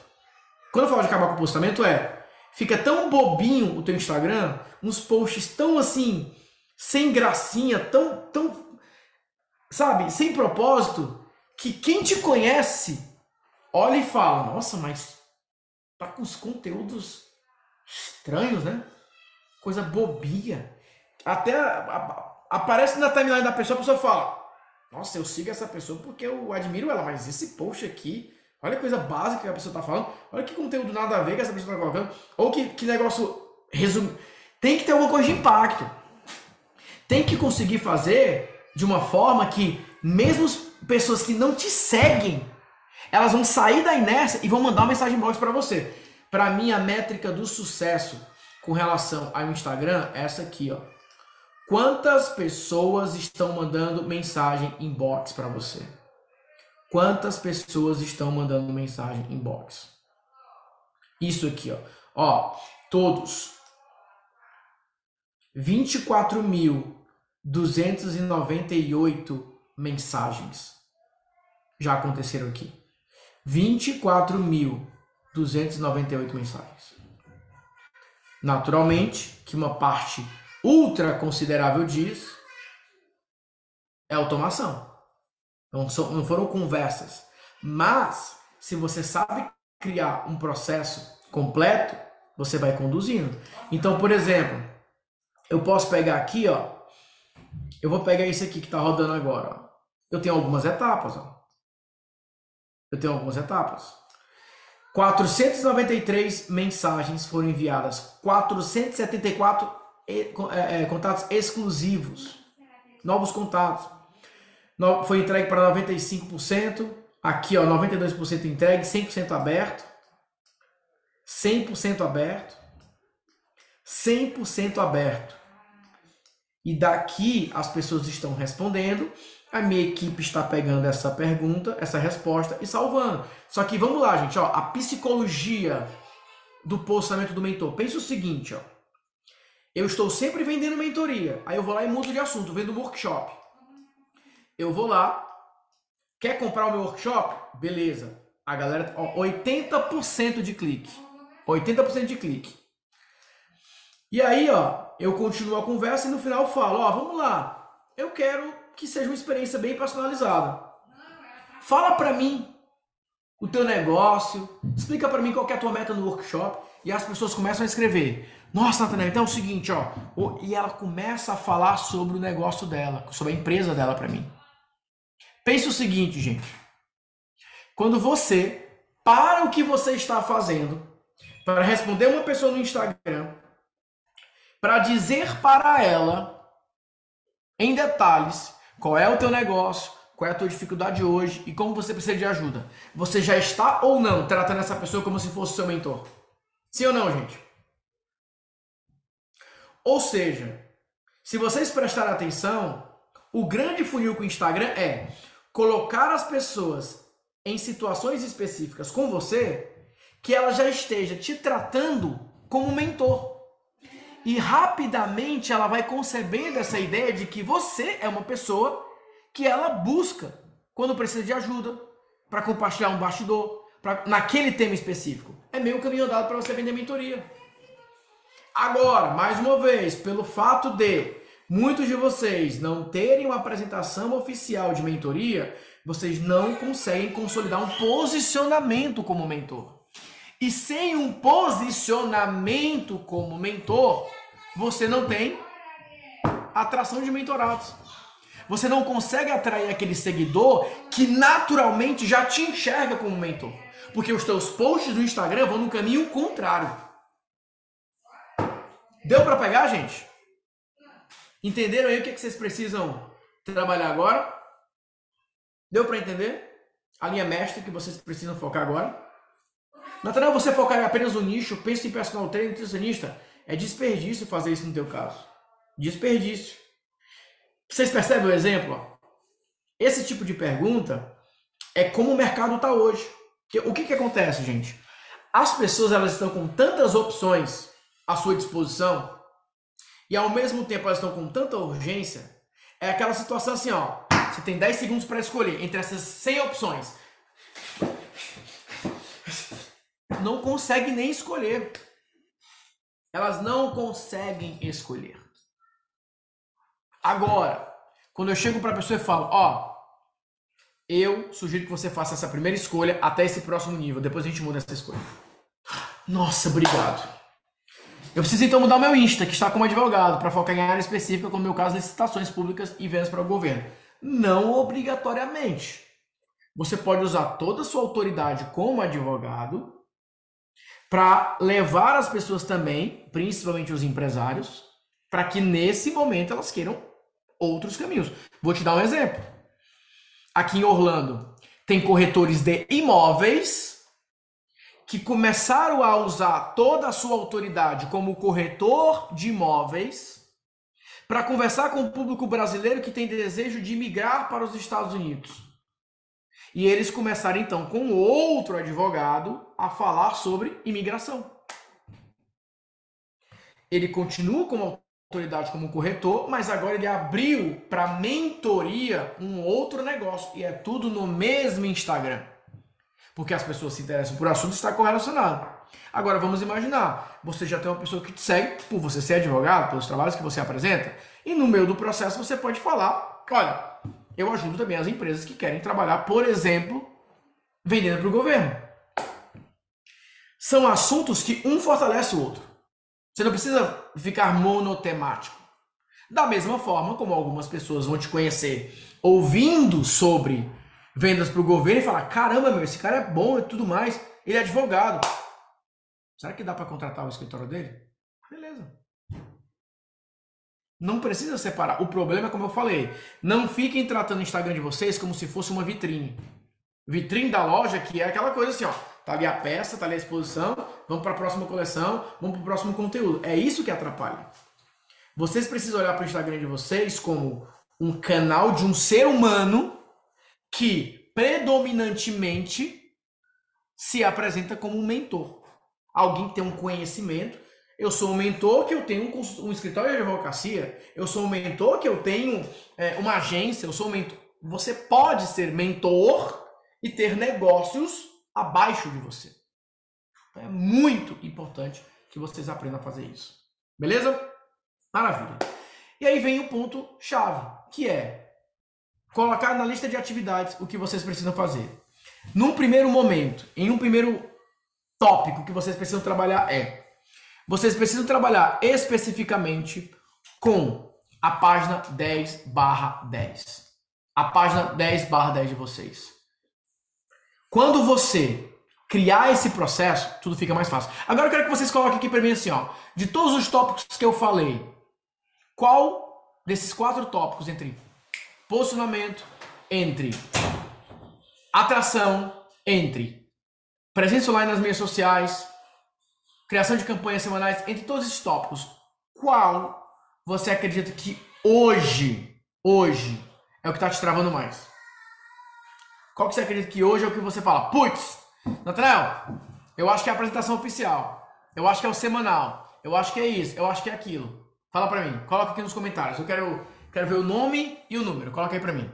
Quando eu falo de acabar com o posicionamento é Fica tão bobinho o teu Instagram, uns posts tão assim, sem gracinha, tão, tão, sabe, sem propósito, que quem te conhece olha e fala: Nossa, mas tá com os conteúdos estranhos, né? Coisa bobinha. Até aparece na timeline da pessoa, a pessoa fala: Nossa, eu sigo essa pessoa porque eu admiro ela, mas esse post aqui Olha que coisa básica que a pessoa está falando. Olha que conteúdo nada a ver que essa pessoa está colocando. Ou que, que negócio resume. Tem que ter alguma coisa de impacto. Tem que conseguir fazer de uma forma que, mesmo pessoas que não te seguem, elas vão sair da inércia e vão mandar uma mensagem box para você. Para mim, a métrica do sucesso com relação ao Instagram é essa aqui, ó. Quantas pessoas estão mandando mensagem inbox para você? Quantas pessoas estão mandando mensagem inbox. Isso aqui, ó. Ó, todos. 24.298 mensagens já aconteceram aqui. 24.298 mensagens. Naturalmente, que uma parte ultra considerável disso é automação. Não, são, não foram conversas. Mas, se você sabe criar um processo completo, você vai conduzindo. Então, por exemplo, eu posso pegar aqui, ó. Eu vou pegar esse aqui que está rodando agora. Ó. Eu tenho algumas etapas, ó. Eu tenho algumas etapas. 493 mensagens foram enviadas, 474 é, é, contatos exclusivos, novos contatos. Foi entregue para 95%, aqui ó, 92% entregue, 100% aberto, 100% aberto, 100% aberto. E daqui as pessoas estão respondendo a minha equipe está pegando essa pergunta, essa resposta e salvando. Só que vamos lá, gente, ó, a psicologia do posicionamento do mentor. Pensa o seguinte, ó. Eu estou sempre vendendo mentoria. Aí eu vou lá e mudo de assunto, vendo workshop. Eu vou lá, quer comprar o meu workshop? Beleza. A galera, ó, 80% de clique. 80% de clique. E aí, ó, eu continuo a conversa e no final eu falo, ó, vamos lá. Eu quero que seja uma experiência bem personalizada. Fala para mim o teu negócio, explica para mim qual é a tua meta no workshop e as pessoas começam a escrever. Nossa, Nathanael, então é o seguinte, ó, e ela começa a falar sobre o negócio dela, sobre a empresa dela para mim. Pense o seguinte, gente. Quando você para o que você está fazendo para responder uma pessoa no Instagram, para dizer para ela em detalhes qual é o teu negócio? Qual é a tua dificuldade hoje e como você precisa de ajuda? Você já está ou não tratando essa pessoa como se fosse seu mentor? Sim ou não, gente? Ou seja, se vocês prestarem atenção, o grande funil com o Instagram é colocar as pessoas em situações específicas com você que ela já esteja te tratando como mentor. E rapidamente ela vai concebendo essa ideia de que você é uma pessoa que ela busca quando precisa de ajuda, para compartilhar um bastidor, pra, naquele tema específico. É meio caminho dado para você vender mentoria. Agora, mais uma vez, pelo fato de muitos de vocês não terem uma apresentação oficial de mentoria, vocês não conseguem consolidar um posicionamento como mentor. E sem um posicionamento como mentor, você não tem atração de mentorados. Você não consegue atrair aquele seguidor que naturalmente já te enxerga como mentor. Porque os teus posts do Instagram vão no caminho contrário. Deu para pegar, gente? Entenderam aí o que, é que vocês precisam trabalhar agora? Deu para entender? A linha mestre que vocês precisam focar agora? Natanael, você focar em apenas no nicho, pensa em personal trainer, nutricionista, é desperdício fazer isso no teu caso. Desperdício. Vocês percebem o exemplo? Esse tipo de pergunta é como o mercado está hoje. O que, que acontece, gente? As pessoas elas estão com tantas opções à sua disposição e ao mesmo tempo elas estão com tanta urgência. É aquela situação assim, ó. Você tem 10 segundos para escolher entre essas 100 opções não conseguem nem escolher. Elas não conseguem escolher. Agora, quando eu chego para a pessoa e falo, ó, eu sugiro que você faça essa primeira escolha até esse próximo nível, depois a gente muda essa escolha. Nossa, obrigado. Eu preciso então mudar meu Insta, que está como advogado, para focar em área específica, como no meu caso, licitações públicas e vendas para o governo. Não obrigatoriamente. Você pode usar toda a sua autoridade como advogado para levar as pessoas também, principalmente os empresários, para que nesse momento elas queiram outros caminhos. Vou te dar um exemplo. Aqui em Orlando, tem corretores de imóveis que começaram a usar toda a sua autoridade como corretor de imóveis para conversar com o público brasileiro que tem desejo de migrar para os Estados Unidos. E eles começaram então com outro advogado a falar sobre imigração. Ele continua como autoridade como corretor, mas agora ele abriu para mentoria um outro negócio e é tudo no mesmo Instagram. Porque as pessoas se interessam por assunto está correlacionado. Agora vamos imaginar, você já tem uma pessoa que te segue por você ser advogado, pelos trabalhos que você apresenta, e no meio do processo você pode falar, olha, eu ajudo também as empresas que querem trabalhar, por exemplo, vendendo para o governo. São assuntos que um fortalece o outro. Você não precisa ficar monotemático. Da mesma forma como algumas pessoas vão te conhecer ouvindo sobre vendas para o governo e falar: caramba, meu, esse cara é bom e tudo mais, ele é advogado. Será que dá para contratar o escritório dele? Beleza. Não precisa separar. O problema é como eu falei, não fiquem tratando o Instagram de vocês como se fosse uma vitrine. Vitrine da loja que é aquela coisa assim, ó, tá ali a peça, tá ali a exposição, vamos para a próxima coleção, vamos para o próximo conteúdo. É isso que atrapalha. Vocês precisam olhar para o Instagram de vocês como um canal de um ser humano que predominantemente se apresenta como um mentor. Alguém que tem um conhecimento eu sou um mentor que eu tenho um, um escritório de advocacia. Eu sou um mentor que eu tenho é, uma agência. Eu sou um mentor. Você pode ser mentor e ter negócios abaixo de você. É muito importante que vocês aprendam a fazer isso. Beleza? Maravilha. E aí vem o ponto chave, que é colocar na lista de atividades o que vocês precisam fazer. Num primeiro momento, em um primeiro tópico que vocês precisam trabalhar é vocês precisam trabalhar especificamente com a página 10 barra 10. A página 10 barra 10 de vocês. Quando você criar esse processo, tudo fica mais fácil. Agora eu quero que vocês coloquem aqui para mim assim, ó, de todos os tópicos que eu falei, qual desses quatro tópicos entre posicionamento, entre atração, entre presença online nas mídias sociais, criação de campanhas semanais, entre todos esses tópicos, qual você acredita que hoje, hoje, é o que está te travando mais? Qual que você acredita que hoje é o que você fala? Putz, Natanael, eu acho que é a apresentação oficial. Eu acho que é o semanal. Eu acho que é isso. Eu acho que é aquilo. Fala pra mim. Coloca aqui nos comentários. Eu quero, quero ver o nome e o número. Coloca aí pra mim.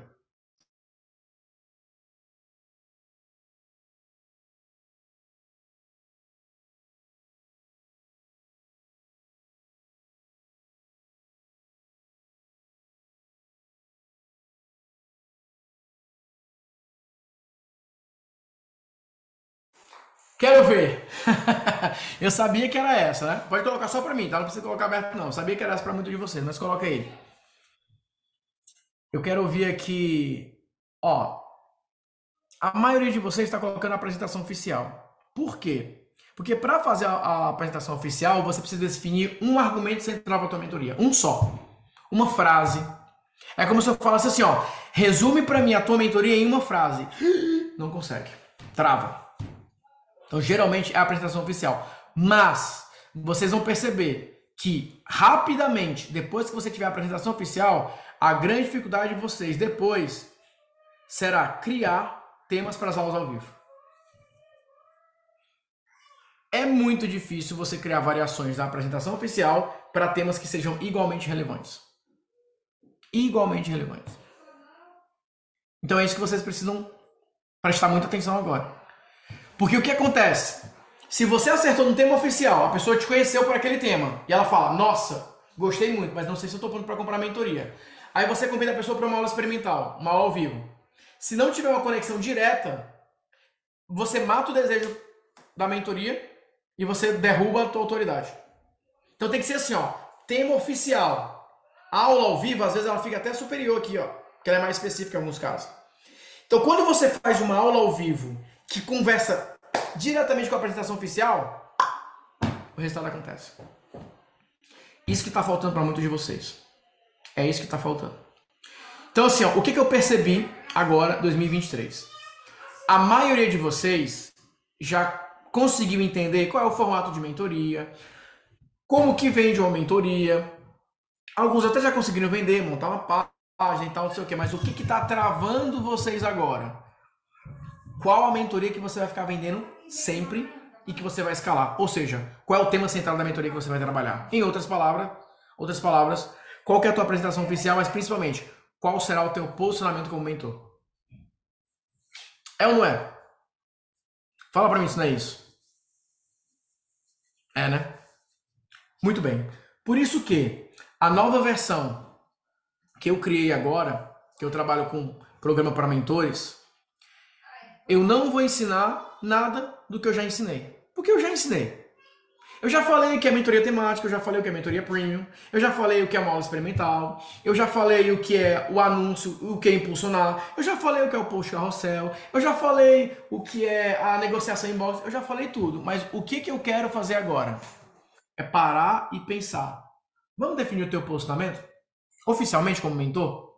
Quero ver. eu sabia que era essa, né? Pode colocar só para mim, tá? Não precisa colocar aberto não. Eu sabia que era essa para muito de vocês, mas coloca aí. Eu quero ouvir aqui, ó. A maioria de vocês está colocando a apresentação oficial. Por quê? Porque para fazer a, a, apresentação oficial, você precisa definir um argumento central para a tua mentoria, um só. Uma frase. É como se eu falasse assim, ó, resume para mim a tua mentoria em uma frase. Não consegue. Trava. Então, geralmente é a apresentação oficial. Mas vocês vão perceber que rapidamente, depois que você tiver a apresentação oficial, a grande dificuldade de vocês depois será criar temas para as aulas ao vivo. É muito difícil você criar variações da apresentação oficial para temas que sejam igualmente relevantes. Igualmente relevantes. Então é isso que vocês precisam prestar muita atenção agora. Porque o que acontece? Se você acertou no tema oficial, a pessoa te conheceu por aquele tema e ela fala: Nossa, gostei muito, mas não sei se eu estou pronto para comprar mentoria. Aí você convida a pessoa para uma aula experimental, uma aula ao vivo. Se não tiver uma conexão direta, você mata o desejo da mentoria e você derruba a tua autoridade. Então tem que ser assim, ó, tema oficial. Aula ao vivo, às vezes ela fica até superior aqui, ó, que ela é mais específica em alguns casos. Então quando você faz uma aula ao vivo que conversa diretamente com a apresentação oficial, o resultado acontece. Isso que está faltando para muitos de vocês. É isso que está faltando. Então, assim, ó, o que, que eu percebi agora, 2023? A maioria de vocês já conseguiu entender qual é o formato de mentoria, como que vende uma mentoria. Alguns até já conseguiram vender, montar uma página e tal, não sei o que, mas o que está travando vocês agora? qual a mentoria que você vai ficar vendendo sempre e que você vai escalar. Ou seja, qual é o tema central da mentoria que você vai trabalhar. Em outras palavras, outras palavras, qual é a tua apresentação oficial, mas principalmente, qual será o teu posicionamento como mentor? É ou não é? Fala para mim se não é isso. É, né? Muito bem. Por isso que a nova versão que eu criei agora, que eu trabalho com programa para mentores, eu não vou ensinar nada do que eu já ensinei. Porque eu já ensinei. Eu já falei o que é mentoria temática, eu já falei o que é mentoria premium, eu já falei o que é uma aula experimental, eu já falei o que é o anúncio, o que é impulsionar, eu já falei o que é o post carrossel, eu já falei o que é a negociação inbox, eu já falei tudo. Mas o que, que eu quero fazer agora? É parar e pensar. Vamos definir o teu posicionamento? Oficialmente como mentor?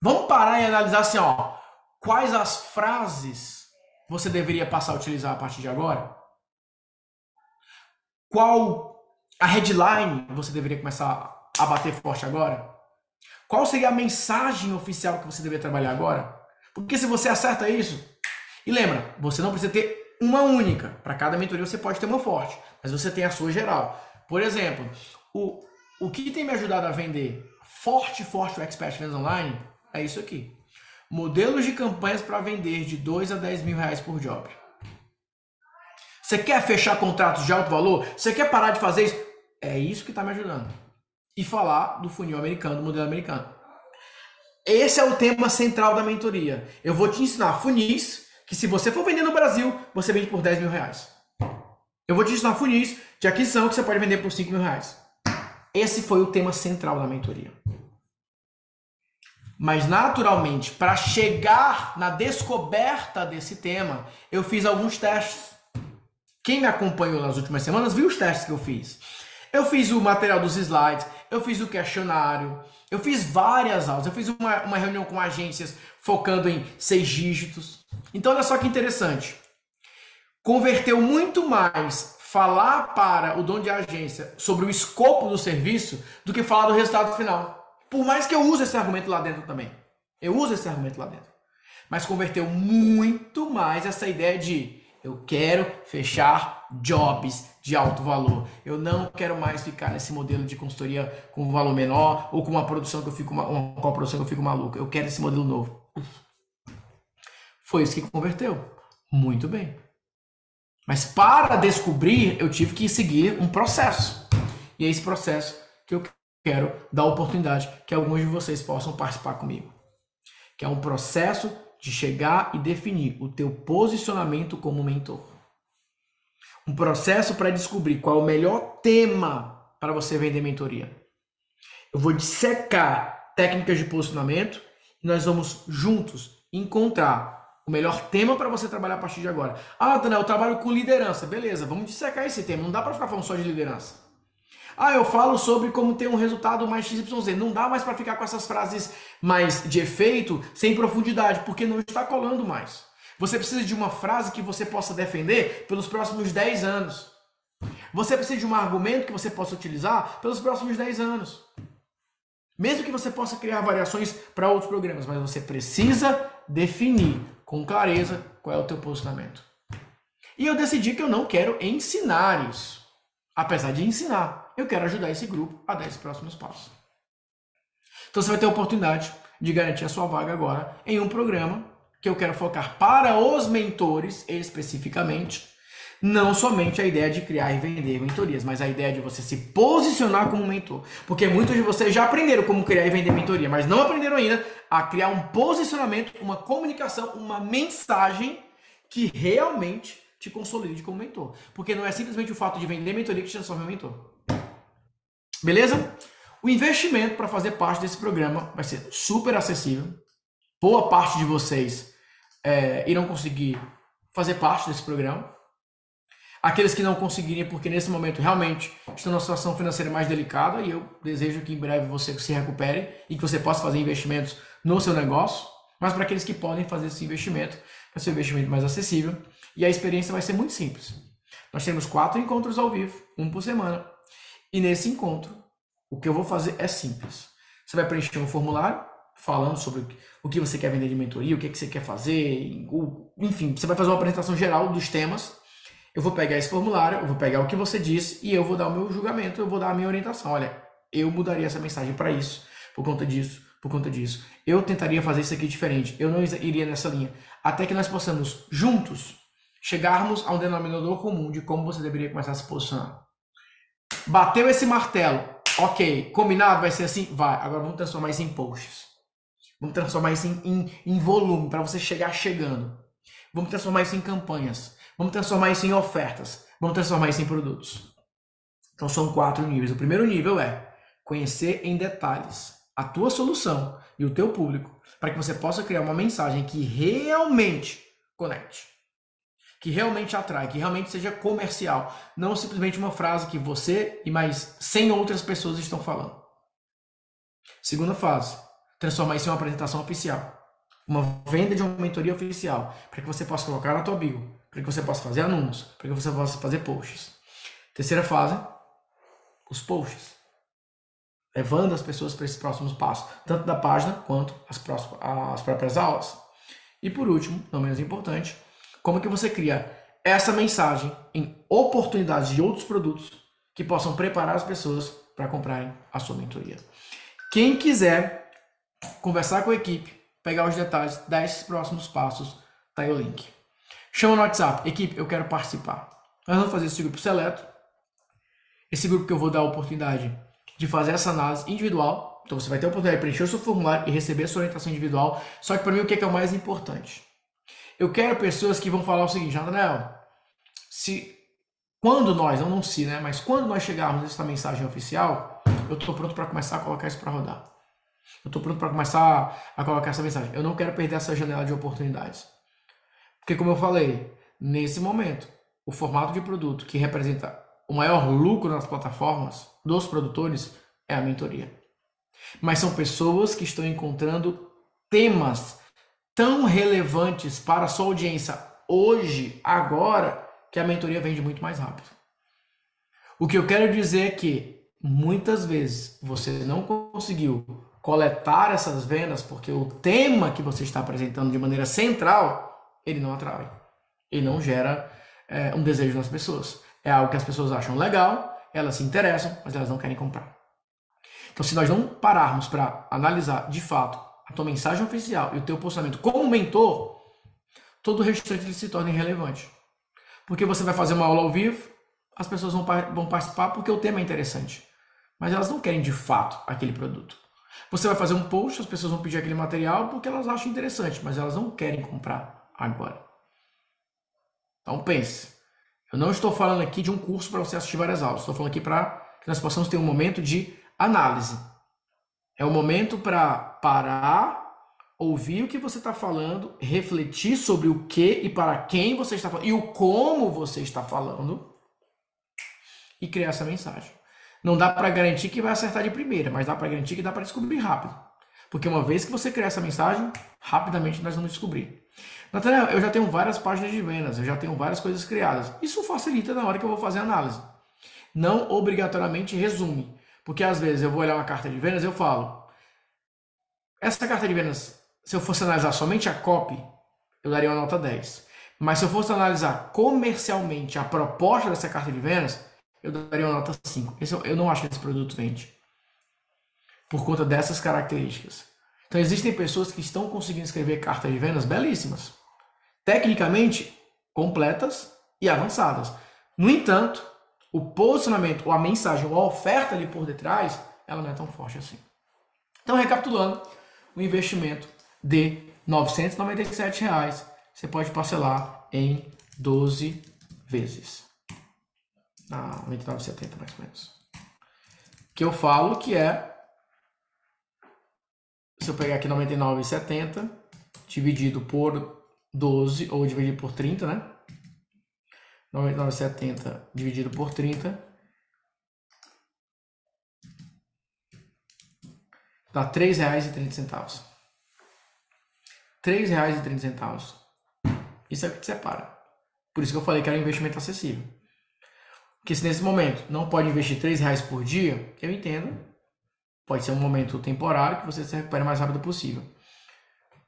Vamos parar e analisar assim, ó, quais as frases você deveria passar a utilizar a partir de agora? Qual a headline você deveria começar a bater forte agora? Qual seria a mensagem oficial que você deveria trabalhar agora? Porque se você acerta isso, e lembra, você não precisa ter uma única. Para cada mentoria você pode ter uma forte, mas você tem a sua geral. Por exemplo, o, o que tem me ajudado a vender forte, forte o Expert Vendas Online é isso aqui. Modelos de campanhas para vender de 2 a 10 mil reais por job. Você quer fechar contratos de alto valor? Você quer parar de fazer isso? É isso que está me ajudando. E falar do funil americano, do modelo americano. Esse é o tema central da mentoria. Eu vou te ensinar funis, que se você for vender no Brasil, você vende por 10 mil reais. Eu vou te ensinar funis de aquisição que você pode vender por 5 mil reais. Esse foi o tema central da mentoria. Mas naturalmente, para chegar na descoberta desse tema, eu fiz alguns testes. Quem me acompanhou nas últimas semanas viu os testes que eu fiz. Eu fiz o material dos slides, eu fiz o questionário, eu fiz várias aulas, eu fiz uma, uma reunião com agências focando em seis dígitos. Então, olha só que interessante. Converteu muito mais falar para o dono de agência sobre o escopo do serviço do que falar do resultado final. Por mais que eu use esse argumento lá dentro também. Eu uso esse argumento lá dentro. Mas converteu muito mais essa ideia de eu quero fechar jobs de alto valor. Eu não quero mais ficar nesse modelo de consultoria com um valor menor ou com uma produção que eu fico uma, uma produção que eu fico maluco. Eu quero esse modelo novo. Foi isso que converteu. Muito bem. Mas para descobrir, eu tive que seguir um processo. E é esse processo que eu quero dar oportunidade que alguns de vocês possam participar comigo. Que é um processo de chegar e definir o teu posicionamento como mentor. Um processo para descobrir qual é o melhor tema para você vender mentoria. Eu vou dissecar técnicas de posicionamento e nós vamos juntos encontrar o melhor tema para você trabalhar a partir de agora. Ah, Daniel, eu trabalho com liderança. Beleza, vamos dissecar esse tema. Não dá para ficar falando só de liderança. Ah, eu falo sobre como ter um resultado mais XYZ. Não dá mais para ficar com essas frases mais de efeito, sem profundidade, porque não está colando mais. Você precisa de uma frase que você possa defender pelos próximos 10 anos. Você precisa de um argumento que você possa utilizar pelos próximos 10 anos. Mesmo que você possa criar variações para outros programas, mas você precisa definir com clareza qual é o teu posicionamento. E eu decidi que eu não quero ensinar isso. Apesar de ensinar, eu quero ajudar esse grupo a dar esses próximos passos. Então você vai ter a oportunidade de garantir a sua vaga agora em um programa que eu quero focar para os mentores especificamente, não somente a ideia de criar e vender mentorias, mas a ideia de você se posicionar como mentor. Porque muitos de vocês já aprenderam como criar e vender mentoria, mas não aprenderam ainda a criar um posicionamento, uma comunicação, uma mensagem que realmente te consolide como mentor. Porque não é simplesmente o fato de vender mentoria que te transforma em mentor. Beleza? O investimento para fazer parte desse programa vai ser super acessível. Boa parte de vocês é, irão conseguir fazer parte desse programa. Aqueles que não conseguirem, porque nesse momento realmente estão numa situação financeira mais delicada, e eu desejo que em breve você se recupere e que você possa fazer investimentos no seu negócio. Mas para aqueles que podem fazer esse investimento, vai ser um investimento mais acessível. E a experiência vai ser muito simples. Nós temos quatro encontros ao vivo, um por semana. E nesse encontro, o que eu vou fazer é simples. Você vai preencher um formulário, falando sobre o que você quer vender de mentoria, o que, que você quer fazer, enfim, você vai fazer uma apresentação geral dos temas. Eu vou pegar esse formulário, eu vou pegar o que você disse e eu vou dar o meu julgamento, eu vou dar a minha orientação. Olha, eu mudaria essa mensagem para isso, por conta disso, por conta disso. Eu tentaria fazer isso aqui diferente, eu não iria nessa linha. Até que nós possamos, juntos, chegarmos a um denominador comum de como você deveria começar a se posicionar. Bateu esse martelo, ok, combinado, vai ser assim? Vai. Agora vamos transformar isso em posts. Vamos transformar isso em, em, em volume, para você chegar chegando. Vamos transformar isso em campanhas. Vamos transformar isso em ofertas. Vamos transformar isso em produtos. Então são quatro níveis. O primeiro nível é conhecer em detalhes a tua solução e o teu público, para que você possa criar uma mensagem que realmente conecte que realmente atrai, que realmente seja comercial, não simplesmente uma frase que você e mais 100 outras pessoas estão falando. Segunda fase, transformar isso em uma apresentação oficial, uma venda de uma mentoria oficial, para que você possa colocar na tua bio, para que você possa fazer anúncios, para que você possa fazer posts. Terceira fase, os posts. Levando as pessoas para esses próximos passos, tanto da página quanto as, próximas, as próprias aulas. E por último, não menos importante, como que você cria essa mensagem em oportunidades de outros produtos que possam preparar as pessoas para comprarem a sua mentoria. Quem quiser conversar com a equipe, pegar os detalhes desses próximos passos, tá aí o link. Chama no WhatsApp, equipe, eu quero participar. Nós vamos fazer esse grupo seleto. Esse grupo que eu vou dar a oportunidade de fazer essa análise individual. Então você vai ter a oportunidade de preencher o seu formulário e receber a sua orientação individual. Só que para mim o que é, o mais importante? Eu quero pessoas que vão falar o seguinte, Nathanael, se quando nós, não não se, né, mas quando nós chegarmos nessa mensagem oficial, eu estou pronto para começar a colocar isso para rodar. Eu estou pronto para começar a colocar essa mensagem. Eu não quero perder essa janela de oportunidades. Porque como eu falei, nesse momento, o formato de produto que representa o maior lucro nas plataformas dos produtores é a mentoria. Mas são pessoas que estão encontrando temas tão relevantes para a sua audiência hoje, agora, que a mentoria vende muito mais rápido. O que eu quero dizer é que muitas vezes você não conseguiu coletar essas vendas porque o tema que você está apresentando de maneira central ele não atrai, ele não gera é, um desejo nas pessoas. É algo que as pessoas acham legal, elas se interessam, mas elas não querem comprar. Então, se nós não pararmos para analisar de fato a tua mensagem oficial e o teu posicionamento como mentor, todo o restante se torna irrelevante. Porque você vai fazer uma aula ao vivo, as pessoas vão, vão participar porque o tema é interessante. Mas elas não querem de fato aquele produto. Você vai fazer um post, as pessoas vão pedir aquele material porque elas acham interessante, mas elas não querem comprar agora. Então pense. Eu não estou falando aqui de um curso para você assistir várias aulas. Estou falando aqui para que nós possamos ter um momento de análise. É o momento para parar, ouvir o que você está falando, refletir sobre o que e para quem você está falando e o como você está falando e criar essa mensagem. Não dá para garantir que vai acertar de primeira, mas dá para garantir que dá para descobrir rápido. Porque uma vez que você criar essa mensagem, rapidamente nós vamos descobrir. Nathanael, eu já tenho várias páginas de vendas, eu já tenho várias coisas criadas. Isso facilita na hora que eu vou fazer a análise. Não obrigatoriamente resume. Porque às vezes eu vou olhar uma carta de vendas e eu falo, essa carta de vendas, se eu fosse analisar somente a copy, eu daria uma nota 10. Mas se eu fosse analisar comercialmente a proposta dessa carta de vendas, eu daria uma nota 5. Esse, eu não acho que esse produto vende. Por conta dessas características. Então existem pessoas que estão conseguindo escrever cartas de vendas belíssimas. Tecnicamente completas e avançadas. No entanto, o posicionamento, ou a mensagem, ou a oferta ali por detrás, ela não é tão forte assim. Então, recapitulando, o investimento de 997 reais, você pode parcelar em 12 vezes. Ah, 99,70 mais ou menos. Que eu falo que é se eu pegar aqui 99,70 dividido por 12 ou dividido por 30, né? 99,70 dividido por 30 dá R$ 3,30. R$ 3,30. Isso é o que te separa. Por isso que eu falei que era um investimento acessível. Porque se nesse momento não pode investir R$ reais por dia, eu entendo Pode ser um momento temporário que você se recupere o mais rápido possível.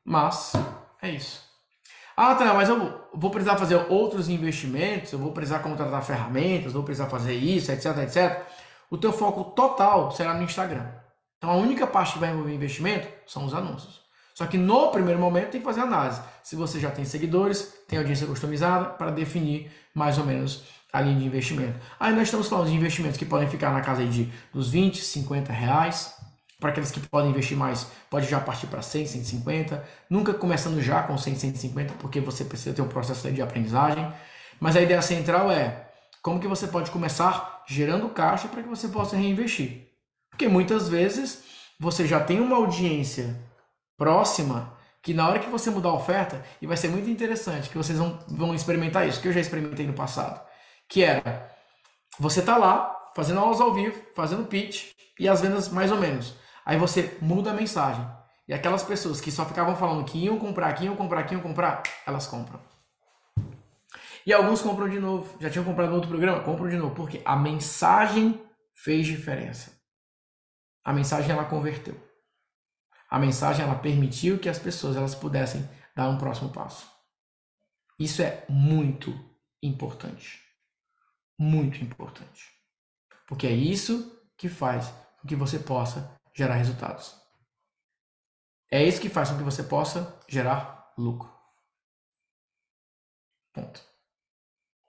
Mas é isso. Ah, tá, mas eu vou precisar fazer outros investimentos, eu vou precisar contratar ferramentas, vou precisar fazer isso, etc, etc. O teu foco total será no Instagram. Então a única parte que vai envolver investimento são os anúncios. Só que no primeiro momento tem que fazer análise. Se você já tem seguidores, tem audiência customizada para definir mais ou menos a linha de investimento. Aí nós estamos falando de investimentos que podem ficar na casa de dos 20, 50 reais. Para aqueles que podem investir mais, pode já partir para 100, 150. Nunca começando já com 100, 150, porque você precisa ter um processo de aprendizagem. Mas a ideia central é como que você pode começar gerando caixa para que você possa reinvestir. Porque muitas vezes você já tem uma audiência próxima que na hora que você mudar a oferta, e vai ser muito interessante que vocês vão, vão experimentar isso, que eu já experimentei no passado, que era você tá lá fazendo aulas ao vivo, fazendo pitch e as vendas mais ou menos. Aí você muda a mensagem. E aquelas pessoas que só ficavam falando que iam comprar, que iam comprar, que iam comprar, elas compram. E alguns compram de novo. Já tinham comprado no outro programa? Compram de novo. Porque a mensagem fez diferença. A mensagem ela converteu. A mensagem ela permitiu que as pessoas elas pudessem dar um próximo passo. Isso é muito importante. Muito importante. Porque é isso que faz com que você possa gerar resultados. É isso que faz com que você possa gerar lucro. Ponto.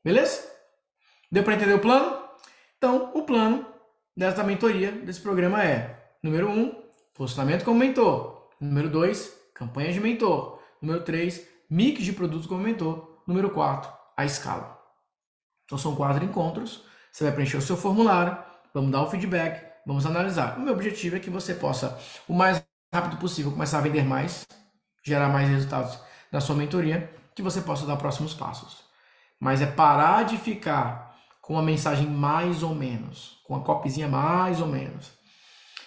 Beleza? Deu para entender o plano? Então, o plano dessa mentoria, desse programa é: número 1, um, posicionamento como mentor. Número 2, campanha de mentor. Número 3, mix de produtos como mentor. Número 4, a escala. Então, são quatro encontros. Você vai preencher o seu formulário, vamos dar o feedback, Vamos analisar. O meu objetivo é que você possa, o mais rápido possível, começar a vender mais, gerar mais resultados na sua mentoria, que você possa dar próximos passos. Mas é parar de ficar com a mensagem mais ou menos, com a copizinha mais ou menos.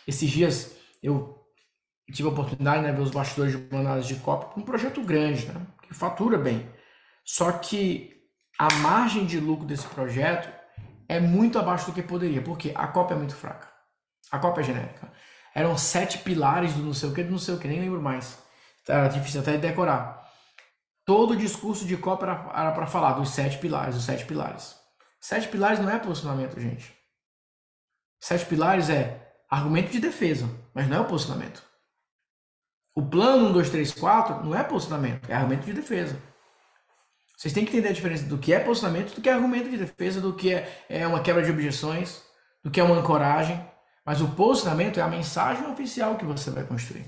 Esses dias eu tive a oportunidade de né, ver os bastidores de uma análise de copy um projeto grande, né, que fatura bem. Só que a margem de lucro desse projeto é muito abaixo do que poderia, porque a cópia é muito fraca. A cópia genérica. Eram sete pilares do não sei o que, do não sei o que, nem lembro mais. Era difícil até de decorar. Todo o discurso de cópia era para falar dos sete pilares, os sete pilares. Sete pilares não é posicionamento, gente. Sete pilares é argumento de defesa, mas não é o posicionamento. O plano 1, 2, 3, 4 não é posicionamento, é argumento de defesa. Vocês têm que entender a diferença do que é posicionamento, do que é argumento de defesa, do que é, é uma quebra de objeções, do que é uma ancoragem. Mas o posicionamento é a mensagem oficial que você vai construir.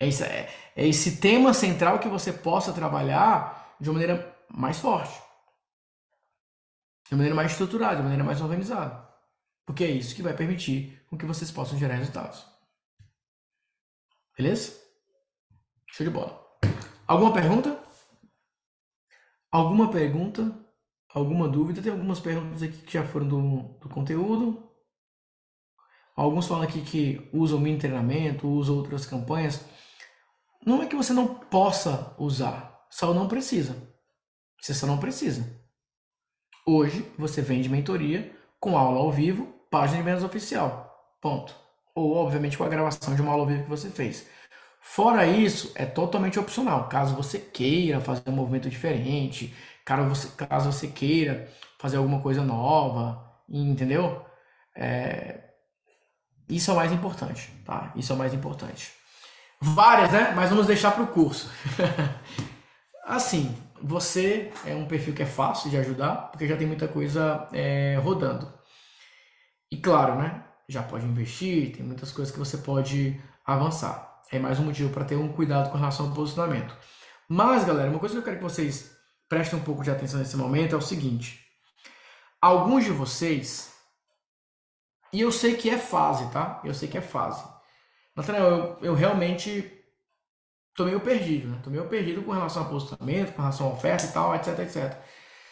É esse, é, é esse tema central que você possa trabalhar de uma maneira mais forte. De uma maneira mais estruturada, de uma maneira mais organizada. Porque é isso que vai permitir com que vocês possam gerar resultados. Beleza? Show de bola. Alguma pergunta? Alguma pergunta? Alguma dúvida? Tem algumas perguntas aqui que já foram do, do conteúdo. Alguns falam aqui que usam mini treinamento, usam outras campanhas. Não é que você não possa usar, só não precisa. Você só não precisa. Hoje você vende mentoria com aula ao vivo, página de vendas oficial. Ponto. Ou, obviamente, com a gravação de uma aula ao vivo que você fez. Fora isso, é totalmente opcional. Caso você queira fazer um movimento diferente, caso você, caso você queira fazer alguma coisa nova, entendeu? É, isso é o mais importante, tá? Isso é o mais importante. Várias, né? Mas vamos deixar para o curso. assim, você é um perfil que é fácil de ajudar, porque já tem muita coisa é, rodando. E claro, né? Já pode investir, tem muitas coisas que você pode avançar. É mais um motivo para ter um cuidado com relação ao posicionamento. Mas, galera, uma coisa que eu quero que vocês prestem um pouco de atenção nesse momento é o seguinte: alguns de vocês e eu sei que é fase, tá? Eu sei que é fase. Nathanael, eu, eu realmente tô meio perdido, né? Tô meio perdido com relação ao posicionamento, com relação à oferta e tal, etc, etc.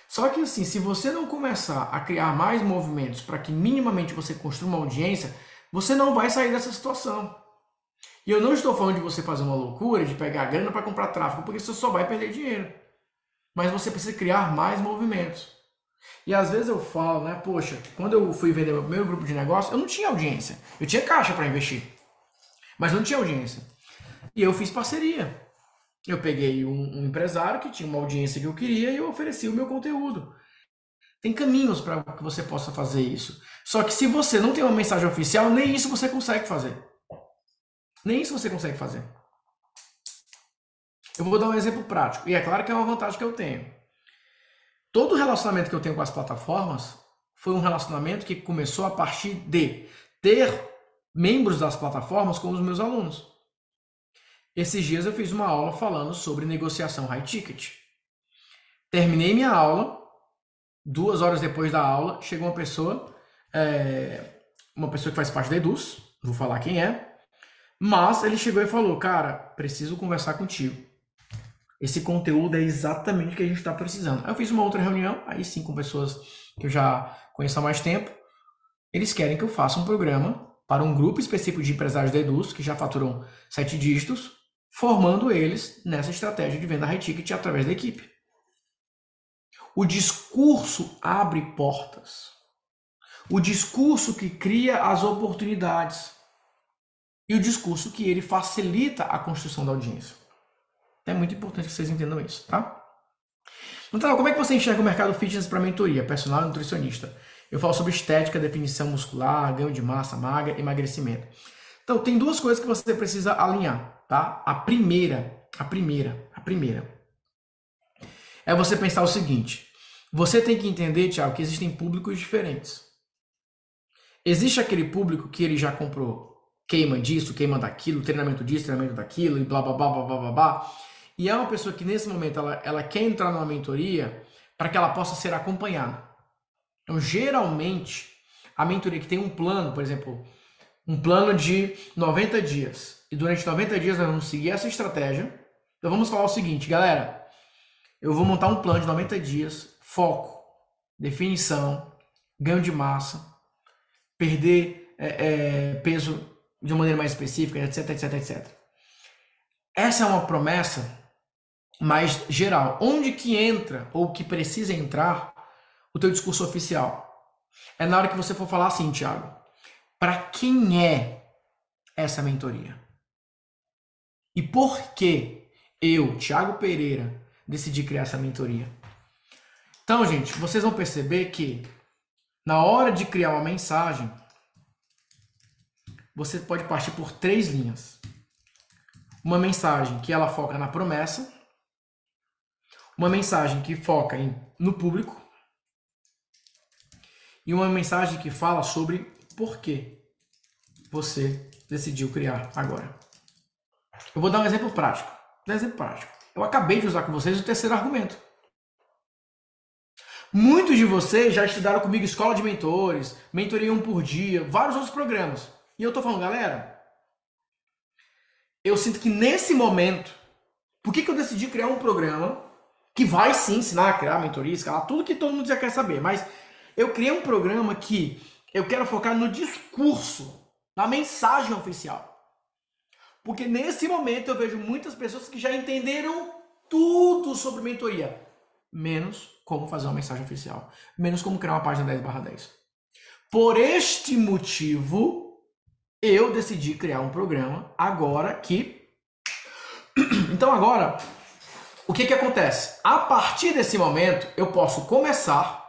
Só que assim, se você não começar a criar mais movimentos para que minimamente você construa uma audiência, você não vai sair dessa situação. E eu não estou falando de você fazer uma loucura, de pegar grana para comprar tráfego, porque você só vai perder dinheiro. Mas você precisa criar mais movimentos. E às vezes eu falo, né, poxa, quando eu fui vender meu primeiro grupo de negócio, eu não tinha audiência. Eu tinha caixa para investir, mas não tinha audiência. E eu fiz parceria. Eu peguei um, um empresário que tinha uma audiência que eu queria e eu ofereci o meu conteúdo. Tem caminhos para que você possa fazer isso. Só que se você não tem uma mensagem oficial, nem isso você consegue fazer. Nem isso você consegue fazer. Eu vou dar um exemplo prático. E é claro que é uma vantagem que eu tenho. Todo relacionamento que eu tenho com as plataformas foi um relacionamento que começou a partir de ter membros das plataformas como os meus alunos. Esses dias eu fiz uma aula falando sobre negociação high ticket. Terminei minha aula, duas horas depois da aula, chegou uma pessoa, é, uma pessoa que faz parte da Eduz, vou falar quem é, mas ele chegou e falou, cara, preciso conversar contigo. Esse conteúdo é exatamente o que a gente está precisando. Aí eu fiz uma outra reunião, aí sim com pessoas que eu já conheço há mais tempo. Eles querem que eu faça um programa para um grupo específico de empresários da Eduz, que já faturam sete dígitos, formando eles nessa estratégia de venda high ticket através da equipe. O discurso abre portas. O discurso que cria as oportunidades. E o discurso que ele facilita a construção da audiência. É muito importante que vocês entendam isso, tá? Então, como é que você enxerga o mercado fitness para mentoria, personal e nutricionista? Eu falo sobre estética, definição muscular, ganho de massa magra, emagrecimento. Então, tem duas coisas que você precisa alinhar, tá? A primeira, a primeira, a primeira é você pensar o seguinte: você tem que entender, Tiago, que existem públicos diferentes. Existe aquele público que ele já comprou queima disso, queima daquilo, treinamento disso, treinamento daquilo, e blá blá blá blá blá blá blá. E é uma pessoa que nesse momento ela, ela quer entrar numa mentoria para que ela possa ser acompanhada. Então, geralmente, a mentoria que tem um plano, por exemplo, um plano de 90 dias. E durante 90 dias nós vamos seguir essa estratégia. Então vamos falar o seguinte, galera. Eu vou montar um plano de 90 dias, foco, definição, ganho de massa, perder é, é, peso de uma maneira mais específica, etc, etc, etc. Essa é uma promessa mais geral. Onde que entra ou que precisa entrar o teu discurso oficial? É na hora que você for falar assim, Thiago para quem é essa mentoria? E por que eu, Thiago Pereira, decidi criar essa mentoria? Então, gente, vocês vão perceber que na hora de criar uma mensagem, você pode partir por três linhas. Uma mensagem que ela foca na promessa, uma mensagem que foca em, no público e uma mensagem que fala sobre por que você decidiu criar agora. Eu vou dar um exemplo prático. Um exemplo prático. Eu acabei de usar com vocês o terceiro argumento. Muitos de vocês já estudaram comigo escola de mentores, mentoria um por dia, vários outros programas. E eu tô falando, galera, eu sinto que nesse momento, por que, que eu decidi criar um programa que vai sim ensinar a criar mentoria, escalar tudo que todo mundo já quer saber, mas eu criei um programa que eu quero focar no discurso, na mensagem oficial. Porque nesse momento eu vejo muitas pessoas que já entenderam tudo sobre mentoria, menos como fazer uma mensagem oficial, menos como criar uma página 10/10. Por este motivo, eu decidi criar um programa agora que Então agora, o que que acontece? A partir desse momento, eu posso começar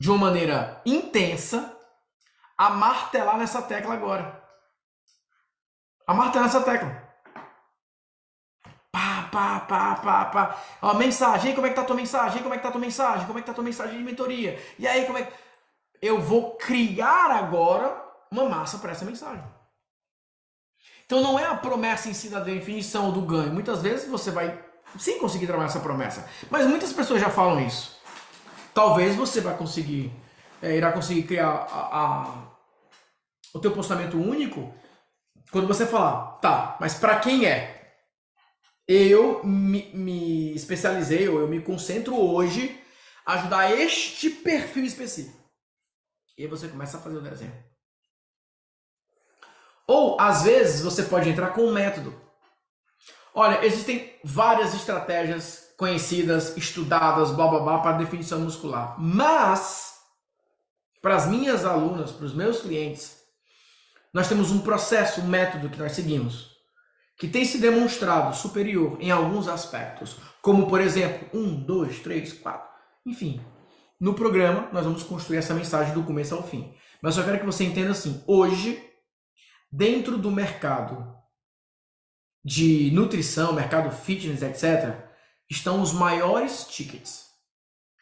de uma maneira intensa a martelar nessa tecla agora. A martelar nessa tecla. Pá, pá, pá, pá, pá. Ó, mensagem, como é que tá tua mensagem? Como é que tá tua mensagem? Como é que tá tua mensagem de mentoria? E aí, como é que... Eu vou criar agora uma massa para essa mensagem. Então não é a promessa em si da definição do ganho. Muitas vezes você vai sim conseguir trabalhar essa promessa. Mas muitas pessoas já falam isso. Talvez você vai conseguir é, irá conseguir criar a, a, o teu postamento único quando você falar, tá, mas para quem é? Eu me, me especializei, ou eu me concentro hoje a ajudar este perfil específico. E aí você começa a fazer o desenho. Ou, às vezes, você pode entrar com um método. Olha, existem várias estratégias conhecidas, estudadas, blá blá blá, para definição muscular. Mas, para as minhas alunas, para os meus clientes, nós temos um processo, um método que nós seguimos, que tem se demonstrado superior em alguns aspectos, como por exemplo, um, dois, três, quatro, enfim. No programa, nós vamos construir essa mensagem do começo ao fim. Mas eu quero que você entenda assim: hoje, dentro do mercado de nutrição, mercado fitness, etc., estão os maiores tickets.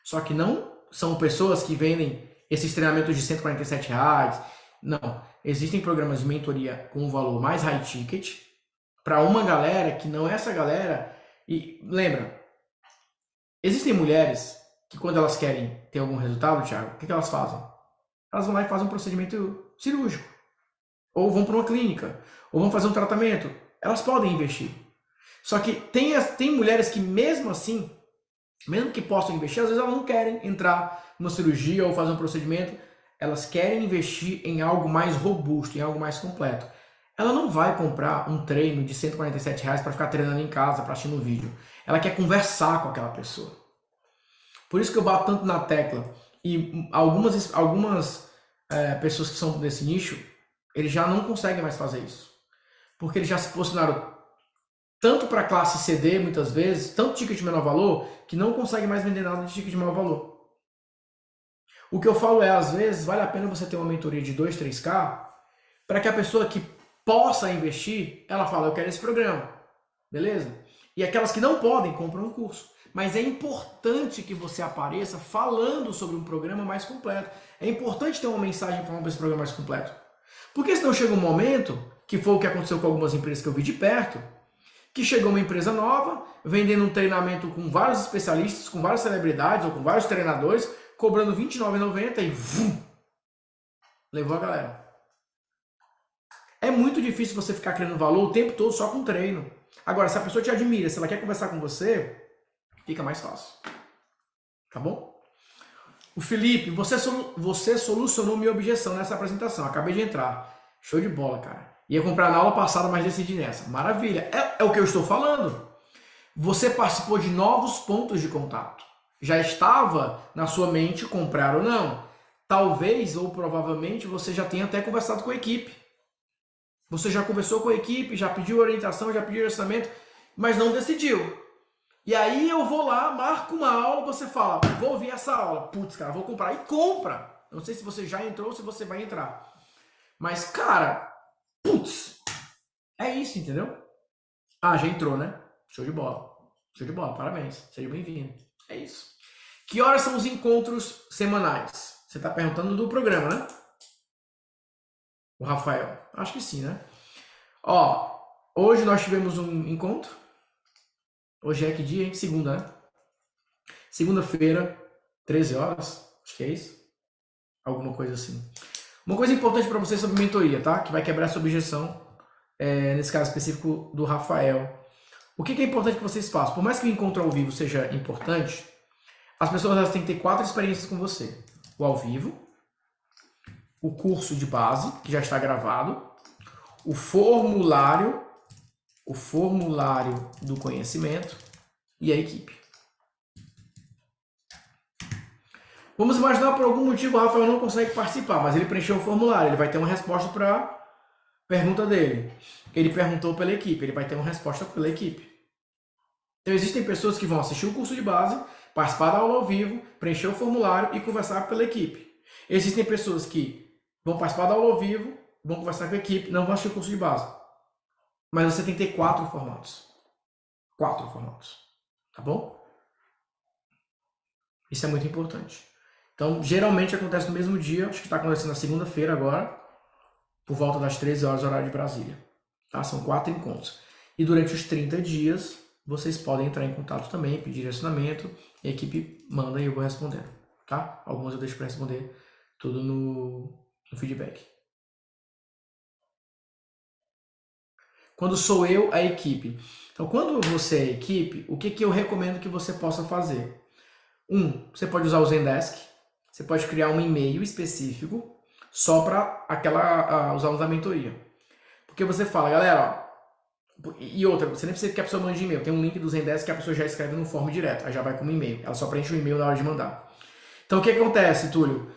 Só que não são pessoas que vendem esses treinamentos de 147 reais. Não. Existem programas de mentoria com um valor mais high ticket para uma galera que não é essa galera. E lembra, existem mulheres que quando elas querem ter algum resultado, Thiago, o que, que elas fazem? Elas vão lá e fazem um procedimento cirúrgico. Ou vão para uma clínica. Ou vão fazer um tratamento. Elas podem investir. Só que tem, as, tem mulheres que mesmo assim, mesmo que possam investir, às vezes elas não querem entrar numa cirurgia ou fazer um procedimento. Elas querem investir em algo mais robusto, em algo mais completo. Ela não vai comprar um treino de 147 reais para ficar treinando em casa, para assistir no vídeo. Ela quer conversar com aquela pessoa. Por isso que eu bato tanto na tecla. E algumas, algumas é, pessoas que são desse nicho, eles já não conseguem mais fazer isso. Porque eles já se posicionaram tanto para a classe CD, muitas vezes, tanto ticket de menor valor, que não conseguem mais vender nada de ticket de menor valor. O que eu falo é, às vezes, vale a pena você ter uma mentoria de 2, 3K, para que a pessoa que possa investir, ela fala, eu quero esse programa. Beleza? E aquelas que não podem, compram um curso. Mas é importante que você apareça falando sobre um programa mais completo. É importante ter uma mensagem falando para esse programa mais completo. Porque senão chega um momento, que foi o que aconteceu com algumas empresas que eu vi de perto, que chegou uma empresa nova, vendendo um treinamento com vários especialistas, com várias celebridades ou com vários treinadores, cobrando R$29,90 e vum, levou a galera. É muito difícil você ficar criando valor o tempo todo só com treino. Agora, se a pessoa te admira, se ela quer conversar com você, fica mais fácil. Tá bom? O Felipe, você, solu você solucionou minha objeção nessa apresentação. Acabei de entrar. Show de bola, cara. Ia comprar na aula passada, mas decidi nessa. Maravilha. É, é o que eu estou falando. Você participou de novos pontos de contato. Já estava na sua mente comprar ou não. Talvez ou provavelmente você já tenha até conversado com a equipe. Você já conversou com a equipe, já pediu orientação, já pediu orçamento, mas não decidiu. E aí eu vou lá, marco uma aula, você fala, vou ouvir essa aula. Putz, cara, vou comprar. E compra. Não sei se você já entrou ou se você vai entrar. Mas, cara, putz, é isso, entendeu? Ah, já entrou, né? Show de bola. Show de bola, parabéns. Seja bem-vindo. É isso. Que horas são os encontros semanais? Você está perguntando do programa, né? O Rafael. Acho que sim, né? Ó, hoje nós tivemos um encontro. Hoje é que dia, hein? Segunda, né? Segunda-feira, 13 horas. Acho que é isso. Alguma coisa assim. Uma coisa importante para você sobre mentoria, tá? Que vai quebrar essa objeção, é, nesse caso específico do Rafael. O que, que, é importante que vocês façam? Por mais que o encontro ao vivo seja importante, as pessoas elas têm que ter quatro experiências com você: o ao vivo, o curso de base, que já está gravado, o formulário, o formulário do conhecimento e a equipe. Vamos imaginar por algum motivo o Rafael não consegue participar, mas ele preencheu o formulário, ele vai ter uma resposta para a pergunta dele. Ele perguntou pela equipe, ele vai ter uma resposta pela equipe. Então existem pessoas que vão assistir o curso de base, participar da aula ao vivo, preencher o formulário e conversar pela equipe. Existem pessoas que vão participar da aula ao vivo, vão conversar com a equipe, não vão assistir o curso de base. Mas você tem que ter quatro formatos. Quatro formatos. Tá bom? Isso é muito importante. Então, geralmente acontece no mesmo dia, acho que está acontecendo na segunda-feira agora, por volta das 13 horas, horário de Brasília. Tá? São quatro encontros. E durante os 30 dias, vocês podem entrar em contato também, pedir direcionamento, a equipe manda e eu vou respondendo. Tá? Algumas eu deixo para responder tudo no, no feedback. Quando sou eu a equipe. Então, quando você é a equipe, o que, que eu recomendo que você possa fazer? Um, você pode usar o Zendesk. Você pode criar um e-mail específico só para aquela uh, os alunos da mentoria. Porque você fala, galera, E outra, você nem precisa que a pessoa mande e-mail. Tem um link do Zendesk que a pessoa já escreve no form direto. Aí já vai como e-mail. Ela só preenche o e-mail na hora de mandar. Então o que acontece, Túlio?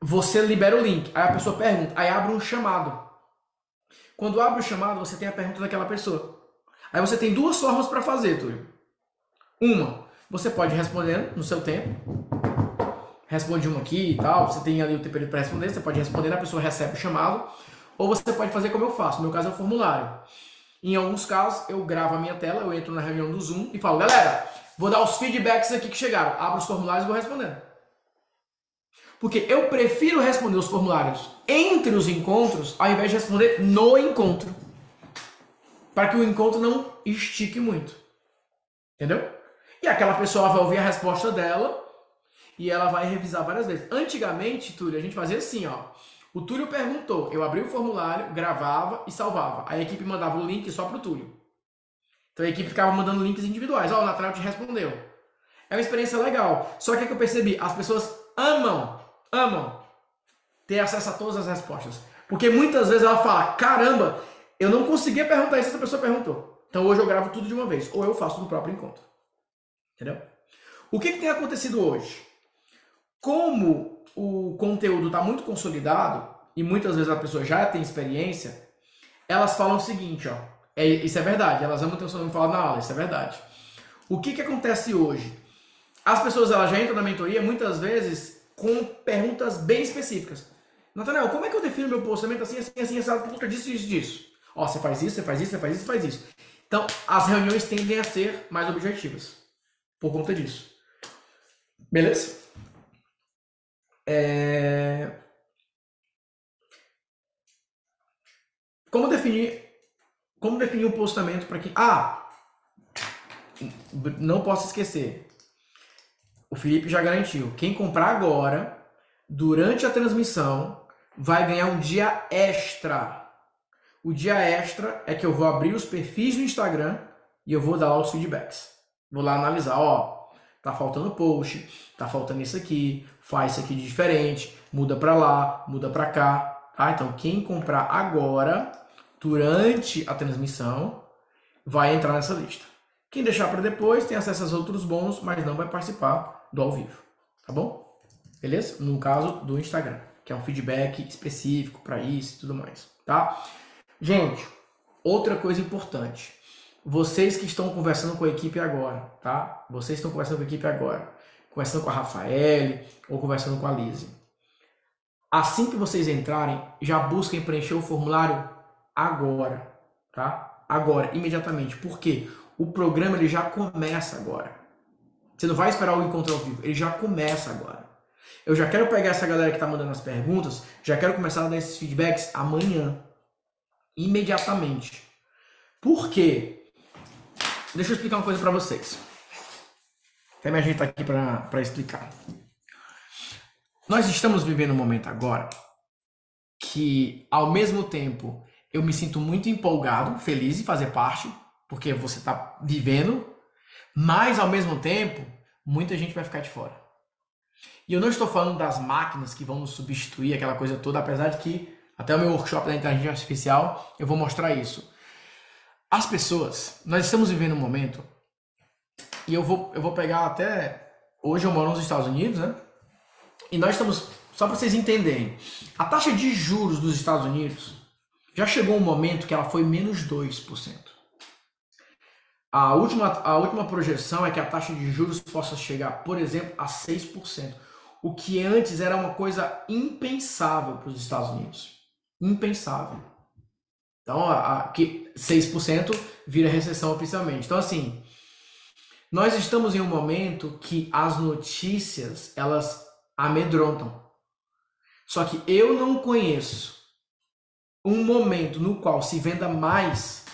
Você libera o link, aí a pessoa pergunta, aí abre um chamado. Quando abre o chamado, você tem a pergunta daquela pessoa. Aí você tem duas formas para fazer, Túlio. Uma, você pode responder no seu tempo. Responde uma aqui e tal. Você tem ali o tempo para responder. Você pode responder, a pessoa recebe o chamado. Ou você pode fazer como eu faço. No meu caso é o formulário. Em alguns casos, eu gravo a minha tela, eu entro na reunião do Zoom e falo, galera, vou dar os feedbacks aqui que chegaram. Abro os formulários e vou respondendo. Porque eu prefiro responder os formulários entre os encontros ao invés de responder no encontro. Para que o encontro não estique muito. Entendeu? E aquela pessoa vai ouvir a resposta dela e ela vai revisar várias vezes. Antigamente, Túlio, a gente fazia assim, ó. O Túlio perguntou, eu abri o formulário, gravava e salvava. A equipe mandava o link só pro Túlio. Então a equipe ficava mandando links individuais. Ó, o Natal te respondeu. É uma experiência legal. Só que é que eu percebi, as pessoas amam amam ter acesso a todas as respostas. Porque muitas vezes ela fala: caramba, eu não conseguia perguntar isso, essa pessoa perguntou. Então hoje eu gravo tudo de uma vez, ou eu faço no próprio encontro. Entendeu? O que, que tem acontecido hoje? Como o conteúdo está muito consolidado, e muitas vezes a pessoa já tem experiência, elas falam o seguinte, ó. É, isso é verdade, elas amam ter o seu nome falado na aula, isso é verdade. O que, que acontece hoje? As pessoas elas já entram na mentoria muitas vezes com perguntas bem específicas. Nathaniel, como é que eu defino meu posicionamento assim, assim, assim, assim, por conta disso, disso, disso? Ó, você faz isso, você faz isso, você faz isso, faz isso. Então, as reuniões tendem a ser mais objetivas por conta disso. Beleza? É... Como definir como definir o posicionamento para que ah não posso esquecer o Felipe já garantiu. Quem comprar agora, durante a transmissão, vai ganhar um dia extra. O dia extra é que eu vou abrir os perfis do Instagram e eu vou dar lá os feedbacks. Vou lá analisar, ó, tá faltando post, tá faltando isso aqui, faz isso aqui de diferente, muda para lá, muda para cá, tá? Então quem comprar agora, durante a transmissão, vai entrar nessa lista. Quem deixar para depois tem acesso aos outros bônus, mas não vai participar do ao vivo, tá bom? Beleza? No caso do Instagram, que é um feedback específico para isso e tudo mais, tá? Gente, outra coisa importante. Vocês que estão conversando com a equipe agora, tá? Vocês estão conversando com a equipe agora, conversando com a Rafaele ou conversando com a Lise. Assim que vocês entrarem, já busquem preencher o formulário agora, tá? Agora, imediatamente. Por quê? O programa ele já começa agora. Você não vai esperar o encontro ao vivo, ele já começa agora. Eu já quero pegar essa galera que está mandando as perguntas, já quero começar a dar esses feedbacks amanhã. Imediatamente. Por quê? Deixa eu explicar uma coisa para vocês. Até me ajeitar aqui para explicar. Nós estamos vivendo um momento agora que, ao mesmo tempo, eu me sinto muito empolgado, feliz em fazer parte, porque você está vivendo mas, ao mesmo tempo, muita gente vai ficar de fora. E eu não estou falando das máquinas que vão nos substituir, aquela coisa toda, apesar de que até o meu workshop da inteligência artificial eu vou mostrar isso. As pessoas, nós estamos vivendo um momento, e eu vou, eu vou pegar até. Hoje eu moro nos Estados Unidos, né? E nós estamos. Só para vocês entenderem, a taxa de juros dos Estados Unidos já chegou um momento que ela foi menos 2%. A última, a última projeção é que a taxa de juros possa chegar, por exemplo, a 6%, o que antes era uma coisa impensável para os Estados Unidos. Impensável. Então, a, a, que 6% vira recessão oficialmente. Então, assim, nós estamos em um momento que as notícias, elas amedrontam. Só que eu não conheço um momento no qual se venda mais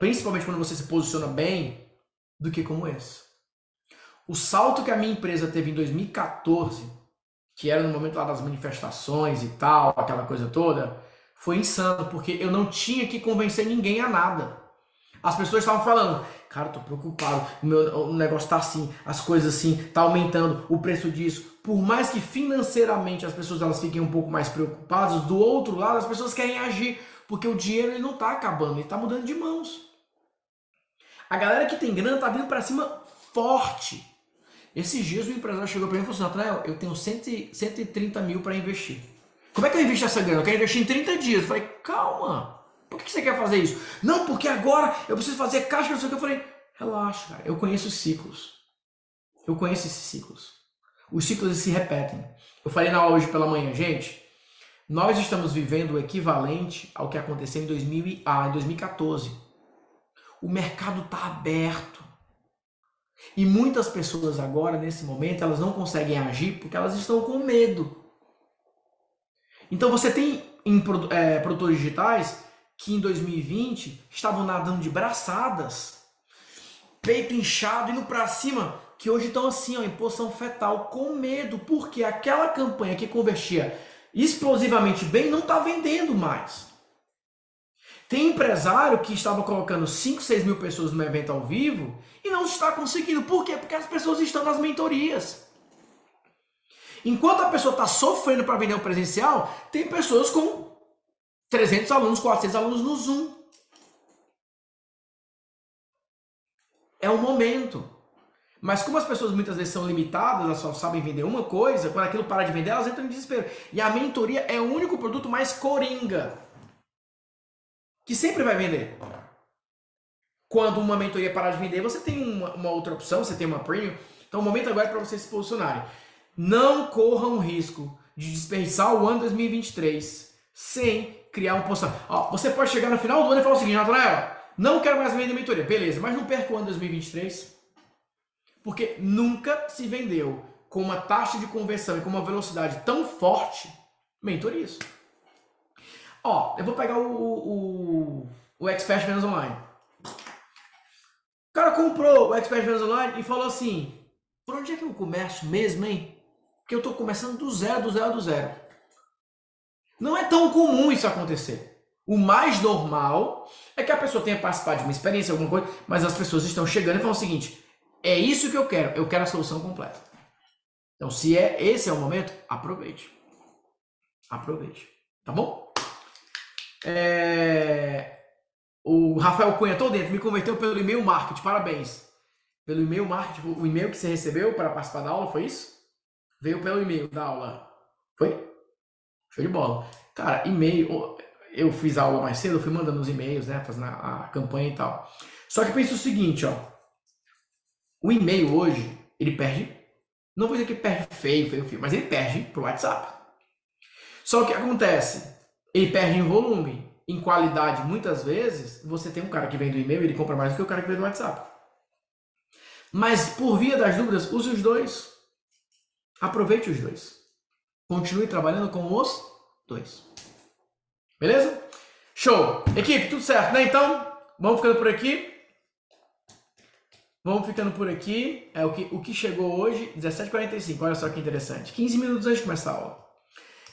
principalmente quando você se posiciona bem, do que como esse. O salto que a minha empresa teve em 2014, que era no momento lá das manifestações e tal, aquela coisa toda, foi insano, porque eu não tinha que convencer ninguém a nada. As pessoas estavam falando, cara, tô preocupado, o, meu, negócio tá assim, as coisas assim, tá aumentando o preço disso. Por mais que financeiramente as pessoas elas fiquem um pouco mais preocupadas, do outro lado as pessoas querem agir, Porque o dinheiro ele não está acabando, ele está mudando de mãos. A galera que tem grana tá vindo para cima forte. Esses dias o empresário chegou para mim e falou assim: eu tenho 100, 130 mil para investir. Como é que eu invisto essa grana? Eu quero investir em 30 dias. Eu falei, calma. Por que você quer fazer isso? Não, porque agora eu preciso fazer caixa, não sei o que. Eu falei, relaxa, cara. Eu conheço os ciclos. Eu conheço esses ciclos. Os ciclos se repetem. Eu falei na aula hoje pela manhã, gente. Nós estamos vivendo o equivalente ao que aconteceu em, 2000, ah, em 2014. O mercado está aberto. E muitas pessoas agora, nesse momento, elas não conseguem agir porque elas estão com medo. Então você tem em, é, produtores digitais que em 2020 estavam nadando de braçadas, peito inchado, indo para cima, que hoje estão assim, ó, em posição fetal, com medo, porque aquela campanha que convertia explosivamente bem não está vendendo mais. Tem empresário que estava colocando 5, 6 mil pessoas no evento ao vivo e não está conseguindo. Por quê? Porque as pessoas estão nas mentorias. Enquanto a pessoa está sofrendo para vender o presencial, tem pessoas com 300 alunos, 400 alunos no Zoom. É o momento. Mas como as pessoas muitas vezes são limitadas, elas só sabem vender uma coisa, quando aquilo para de vender, elas entram em desespero. E a mentoria é o único produto mais coringa que sempre vai vender. Quando uma mentoria parar de vender, você tem uma, uma outra opção, você tem uma premium. Então o momento agora é para vocês se posicionarem. Não corram o risco de desperdiçar o ano 2023 sem criar um posicionamento. Ó, você pode chegar no final do ano e falar o seguinte, Natanael, não quero mais vender mentoria. Beleza, mas não perca o ano 2023. Porque nunca se vendeu com uma taxa de conversão e com uma velocidade tão forte mentorias. Ó, eu vou pegar o, o, o Expert Vendas Online. O cara comprou o Expert Vendas Online e falou assim: por onde é que eu começo mesmo, hein? Que eu estou começando do zero, do zero, do zero. Não é tão comum isso acontecer. O mais normal é que a pessoa tenha participado de uma experiência, alguma coisa, mas as pessoas estão chegando e falam o seguinte: é isso que eu quero, eu quero a solução completa. Então, se é esse é o momento, aproveite. Aproveite. Tá bom? É... O Rafael Cunha, tô dentro, me converteu pelo e-mail marketing, parabéns. Pelo e-mail marketing, o e-mail que você recebeu para participar da aula, foi isso? Veio pelo e-mail da aula. Foi? Show de bola. Cara, e-mail. Eu fiz a aula mais cedo, eu fui mandando os e-mails, né? Fazendo a, campanha e tal. Só que pensa o seguinte, ó. O e-mail hoje, ele perde. Não vou dizer que perde feio, feio, feio, mas ele perde pro WhatsApp. Só que acontece? Ele perde em volume. Em qualidade, muitas vezes, você tem um cara que vem do e-mail, ele compra mais do que o cara que vem do WhatsApp. Mas por via das dúvidas, use os dois. Aproveite os dois. Continue trabalhando com os dois. Beleza? Show! Equipe, tudo certo, né? Então, vamos ficando por aqui. Vamos ficando por aqui. É o que, o que chegou hoje, 17h45. Olha só que interessante. 15 minutos antes de começar a aula.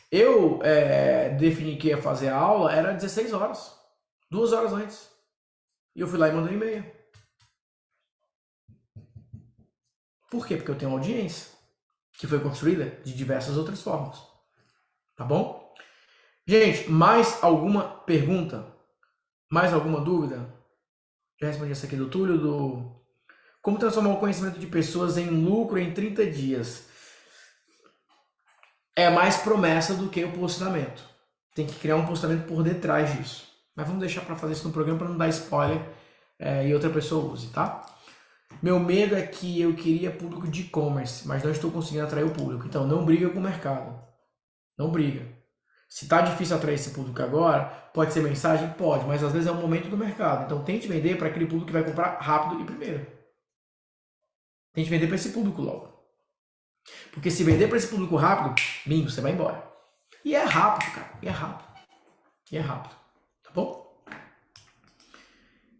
Eu é, defini que ia fazer a aula, era 16 horas. Duas horas antes. E eu fui lá e mandei um e-mail. Por quê? Porque eu tenho audiência que foi construída de diversas outras formas. Tá bom? Gente, mais alguma pergunta? Mais alguma dúvida? Já respondi essa aqui do Túlio, do como transformar o conhecimento de pessoas em lucro em 30 dias. É mais promessa do que o posicionamento. Tem que criar um posicionamento por detrás disso. Mas vamos deixar para fazer isso no programa para não dar spoiler é, e outra pessoa use, tá? Meu medo é que eu queria público de e-commerce, mas não estou conseguindo atrair o público. Então, não briga com o mercado. Não briga. Se está difícil atrair esse público agora, pode ser mensagem? Pode, mas às vezes é o momento do mercado. Então, tente vender para aquele público que vai comprar rápido e primeiro. Tente vender para esse público logo. Porque se vender para esse público rápido, bingo, você vai embora. E é rápido, cara. E é rápido. E é rápido. Tá bom?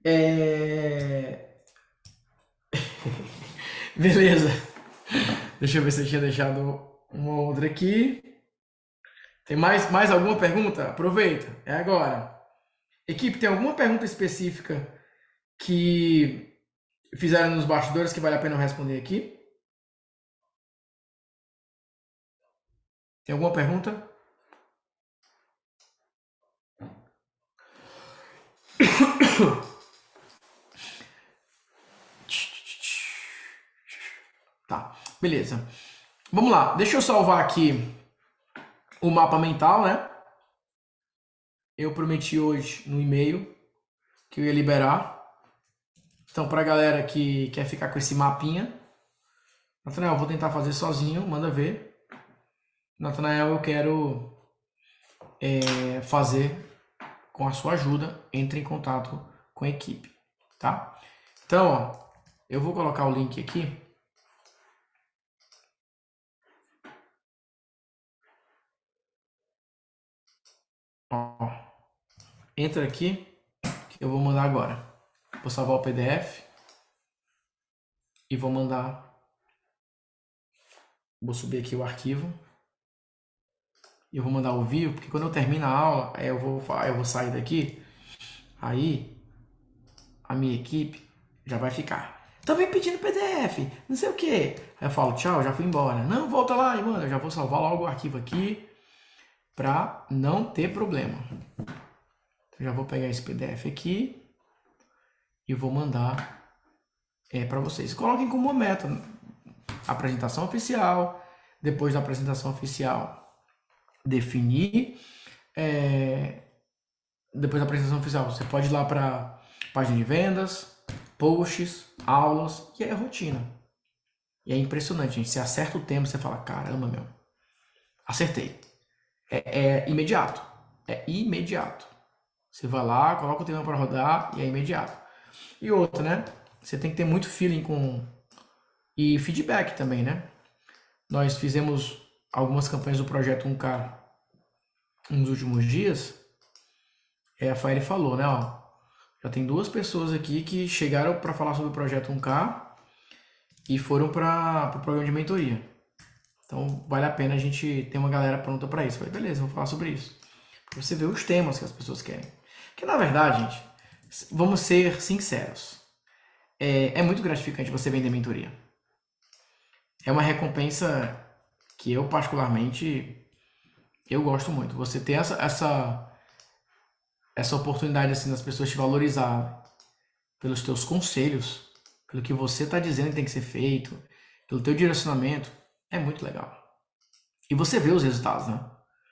É... Beleza. Deixa eu ver se eu tinha deixado uma outra aqui. Tem mais, mais alguma pergunta? Aproveita, é agora. Equipe, tem alguma pergunta específica que fizeram nos bastidores que vale a pena responder aqui? Tem alguma pergunta? Tá, beleza. Vamos lá, deixa eu salvar aqui o mapa mental, né? Eu prometi hoje no e-mail que eu ia liberar. Então, pra galera que quer ficar com esse mapinha, Natanael, vou tentar fazer sozinho, manda ver. Natanael, eu quero é, fazer com a sua ajuda, entre em contato com a equipe, tá? Então, ó, eu vou colocar o link aqui. Ó, entra aqui, que eu vou mandar agora. Vou salvar o PDF e vou mandar. Vou subir aqui o arquivo e eu vou mandar o vídeo, porque quando eu termino a aula, aí eu vou, eu vou sair daqui, aí a minha equipe já vai ficar. Também pedindo PDF, não sei o que. Aí eu falo, tchau, já fui embora. Não, volta lá, e mano, eu já vou salvar logo o arquivo aqui para não ter problema. Então, já vou pegar esse PDF aqui e vou mandar é, para vocês. Coloquem como meta apresentação oficial. Depois da apresentação oficial, definir. É, depois da apresentação oficial, você pode ir lá para página de vendas, posts, aulas e aí a rotina. E é impressionante, gente. Você acerta o tempo, você fala: caramba, meu, acertei. É, é imediato. É imediato. Você vai lá, coloca o tema para rodar e é imediato. E outra, né? Você tem que ter muito feeling com. E feedback também, né? Nós fizemos algumas campanhas do projeto 1K nos últimos dias. É, a Fire falou, né? Ó, já tem duas pessoas aqui que chegaram para falar sobre o projeto 1K e foram para o pro programa de mentoria. Então vale a pena a gente ter uma galera pronta para isso. Falei, beleza, vou falar sobre isso. Pra você ver os temas que as pessoas querem. Que na verdade, gente, vamos ser sinceros. É, é muito gratificante você vender mentoria. É uma recompensa que eu particularmente eu gosto muito. Você ter essa essa essa oportunidade assim das pessoas te valorizar pelos teus conselhos, pelo que você está dizendo que tem que ser feito, pelo teu direcionamento, é muito legal. E você vê os resultados, né?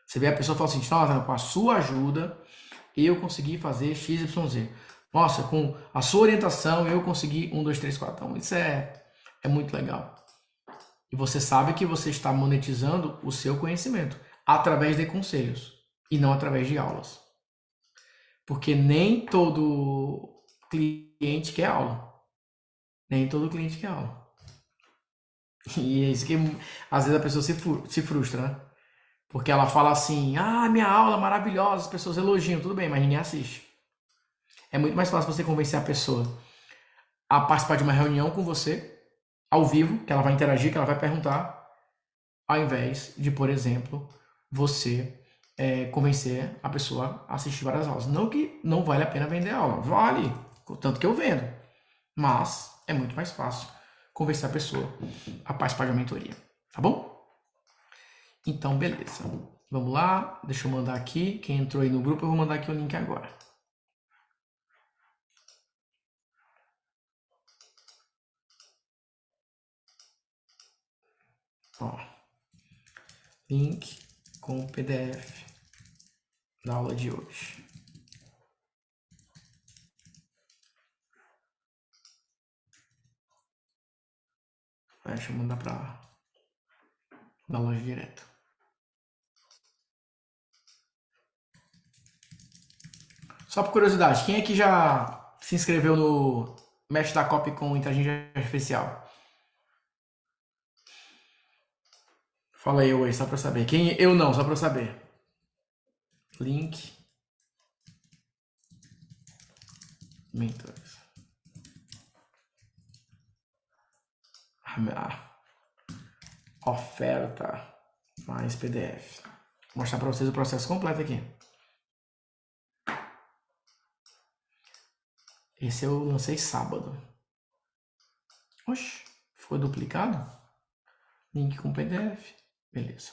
Você vê a pessoa falar assim, nossa, com a sua ajuda, eu consegui fazer XYZ. Nossa, com a sua orientação, eu consegui 1, 2, 3, 4. Então, isso é, é muito legal. E você sabe que você está monetizando o seu conhecimento através de conselhos e não através de aulas. Porque nem todo cliente quer aula. Nem todo cliente quer aula. E é isso que às vezes a pessoa se, se frustra, né? Porque ela fala assim: ah, minha aula é maravilhosa, as pessoas elogiam, tudo bem, mas ninguém assiste. É muito mais fácil você convencer a pessoa a participar de uma reunião com você, ao vivo, que ela vai interagir, que ela vai perguntar, ao invés de, por exemplo, você é, convencer a pessoa a assistir várias aulas. Não que não vale a pena vender aula, vale, tanto que eu vendo. Mas é muito mais fácil convencer a pessoa a participar de uma mentoria, tá bom? Então, beleza. Vamos lá, deixa eu mandar aqui. Quem entrou aí no grupo, eu vou mandar aqui o link agora. Ó, link com o PDF da aula de hoje. Deixa eu mandar pra da loja direto. Só por curiosidade, quem aqui já se inscreveu no Mestre da Copy com inteligência artificial? Fala eu aí, só pra saber. Quem eu não, só pra saber. Link. Mentores. Oferta mais PDF. Vou mostrar para vocês o processo completo aqui. Esse eu lancei sábado. Oxe, foi duplicado? Link com PDF. Beleza.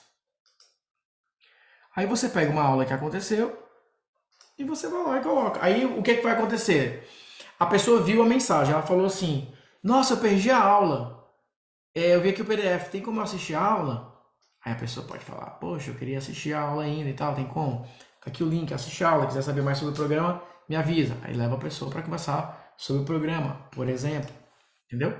Aí você pega uma aula que aconteceu e você vai lá e coloca. Aí o que, que vai acontecer? A pessoa viu a mensagem, ela falou assim: Nossa, eu perdi a aula. É, eu vi aqui o PDF, tem como assistir a aula? Aí a pessoa pode falar: Poxa, eu queria assistir a aula ainda e tal, tem como? Tá aqui o link, assiste a aula. Quiser saber mais sobre o programa, me avisa. Aí leva a pessoa para conversar sobre o programa, por exemplo. Entendeu?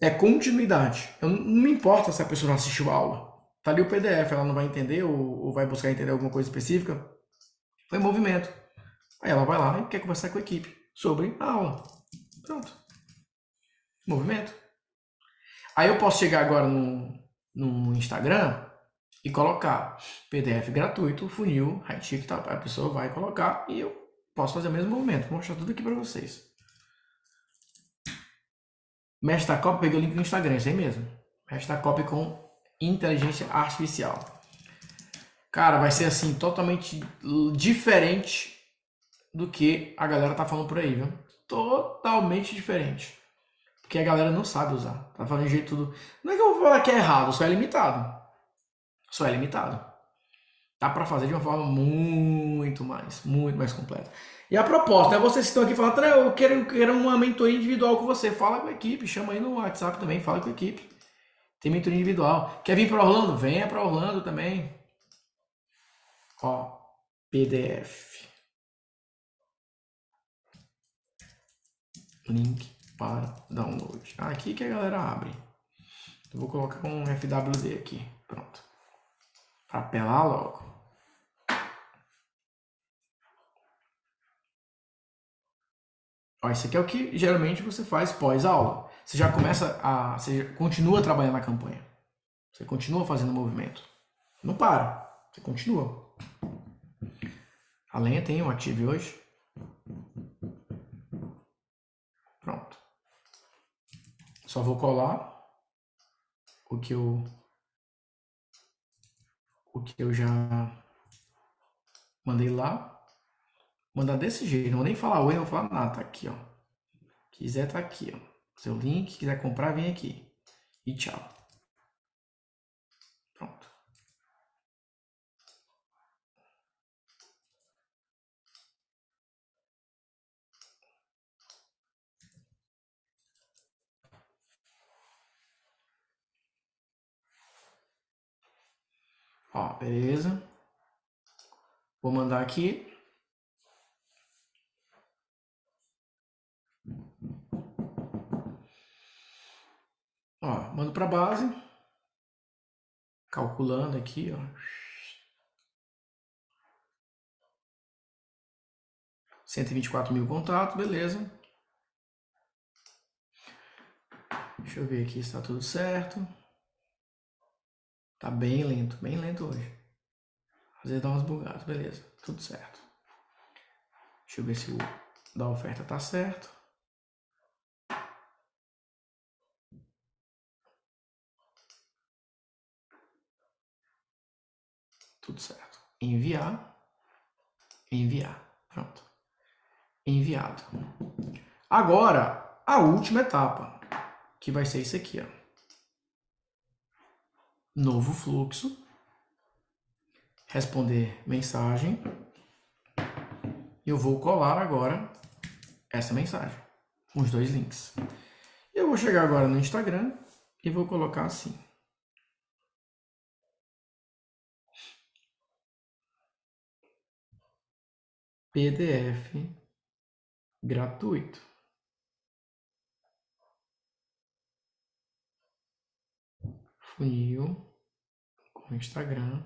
É continuidade. Eu não me importa se a pessoa não assistiu a aula. Tá ali o PDF, ela não vai entender ou, ou vai buscar entender alguma coisa específica. Foi movimento. Aí ela vai lá e quer conversar com a equipe sobre a aula. Pronto. Movimento. Aí eu posso chegar agora no, no Instagram e colocar PDF gratuito, funil, high ticket, tá? a pessoa vai colocar e eu posso fazer o mesmo movimento. Vou mostrar tudo aqui para vocês. Mestre da Copy, peguei o link no Instagram, isso aí mesmo. Mestre da Copy com inteligência artificial. Cara, vai ser assim, totalmente diferente do que a galera tá falando por aí, viu? Totalmente diferente. Porque a galera não sabe usar. Tá falando de jeito tudo. Não é que eu vou falar que é errado, só é limitado. Só é limitado. Dá para fazer de uma forma muito mais, muito mais completa. E a proposta é vocês que estão aqui falando, eu quero, eu quero uma mentoria individual com você. Fala com a equipe, chama aí no WhatsApp também, fala com a equipe. Tem mentoria individual. Quer vir para Orlando? Venha para Orlando também. Ó, PDF. Link para download. Aqui que a galera abre. Eu vou colocar um FWD aqui. Pronto. Para apelar logo. Ó, isso aqui é o que geralmente você faz pós-aula. Você já começa a. Você continua trabalhando na campanha. Você continua fazendo movimento. Não para. Você continua. A lenha tem um ativo hoje. Pronto. Só vou colar o que eu o que eu já mandei lá. Mandar desse jeito, não vou nem falar oi, não vou falar nada, tá aqui, ó. Quiser tá aqui, ó. Seu link, quiser comprar, vem aqui. E tchau. Pronto. Ó, beleza. Vou mandar aqui. Ó, mando para base. Calculando aqui, ó. Cento e vinte e quatro mil contatos, beleza. Deixa eu ver aqui se está tudo certo. Tá bem lento, bem lento hoje. Às vezes dá umas bugadas, beleza, tudo certo. Deixa eu ver se o da oferta tá certo. Tudo certo. Enviar. Enviar. Pronto. Enviado. Agora, a última etapa, que vai ser isso aqui, ó novo fluxo, responder mensagem. Eu vou colar agora essa mensagem, os dois links. Eu vou chegar agora no Instagram e vou colocar assim. PDF gratuito. Funil com Instagram.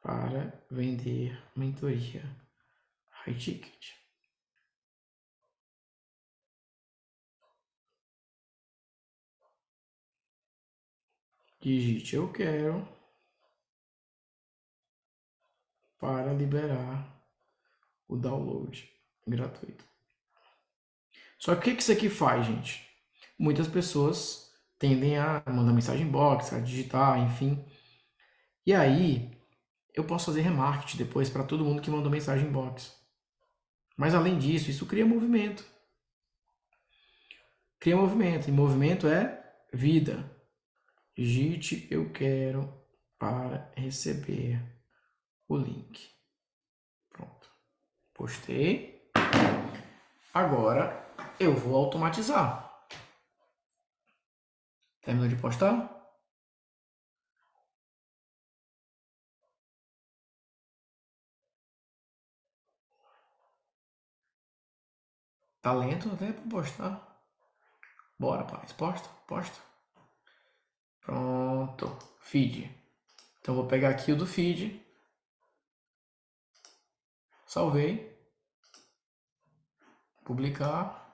Para vender mentoria high ticket. Digite eu quero para liberar o download gratuito. Só que o que isso aqui faz, gente? Muitas pessoas tendem a mandar mensagem box, a digitar, enfim. E aí, eu posso fazer remarketing depois para todo mundo que mandou mensagem box. Mas além disso, isso cria movimento. Cria movimento. E movimento é vida. Digite eu quero para receber o link. Postei. Agora eu vou automatizar. Terminou de postar? Tá lento até para postar. Bora, paz. Posta, posta. Pronto. Feed. Então vou pegar aqui o do feed. Salvei. Publicar.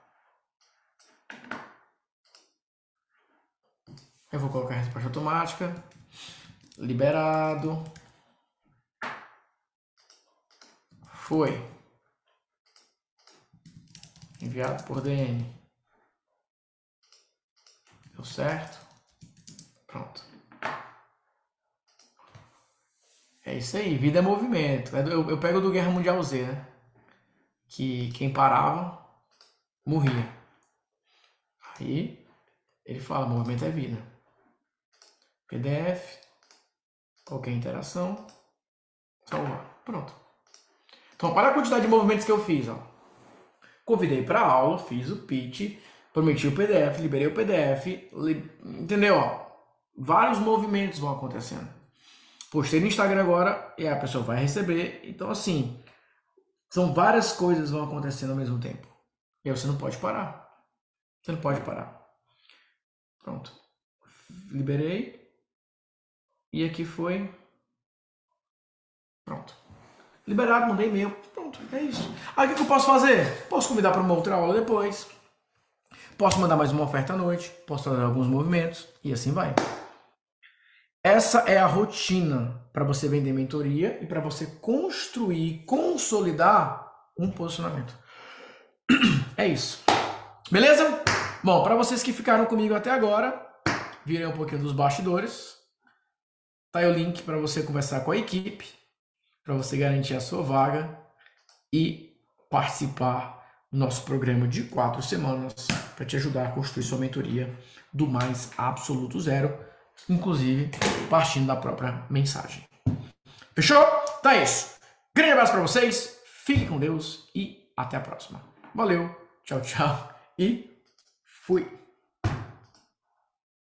Eu vou colocar a resposta automática. Liberado. Foi. Enviado por DM. Deu certo? Pronto. É isso aí, vida é movimento. É eu, eu pego do Guerra Mundial Z, né? Que quem parava morria. Aí ele fala: movimento é vida. PDF, qualquer interação, salvar. Pronto. Então, olha a quantidade de movimentos que eu fiz. Ó. Convidei para aula, fiz o pitch, prometi o PDF, liberei o PDF, li... entendeu? Ó, vários movimentos vão acontecendo. Postei no Instagram agora e a pessoa vai receber. Então, assim, são várias coisas vão acontecendo ao mesmo tempo. E aí você não pode parar. Você não pode parar. Pronto. Liberei. E aqui foi. Pronto. Liberado, mandei e-mail. Pronto, é isso. Aí o que eu posso fazer? Posso convidar para uma outra aula depois. Posso mandar mais uma oferta à noite. Posso fazer alguns movimentos. E assim vai. Essa é a rotina para você vender mentoria e para você construir, consolidar um posicionamento. É isso. Beleza? Bom, para vocês que ficaram comigo até agora, virem um pouquinho dos bastidores. Tá aí o link para você conversar com a equipe, para você garantir a sua vaga e participar do nosso programa de quatro semanas para te ajudar a construir sua mentoria do mais absoluto zero, inclusive partindo da própria mensagem. Fechou? Tá isso. Grande abraço para vocês, fique com Deus e até a próxima. Valeu, tchau, tchau e fui.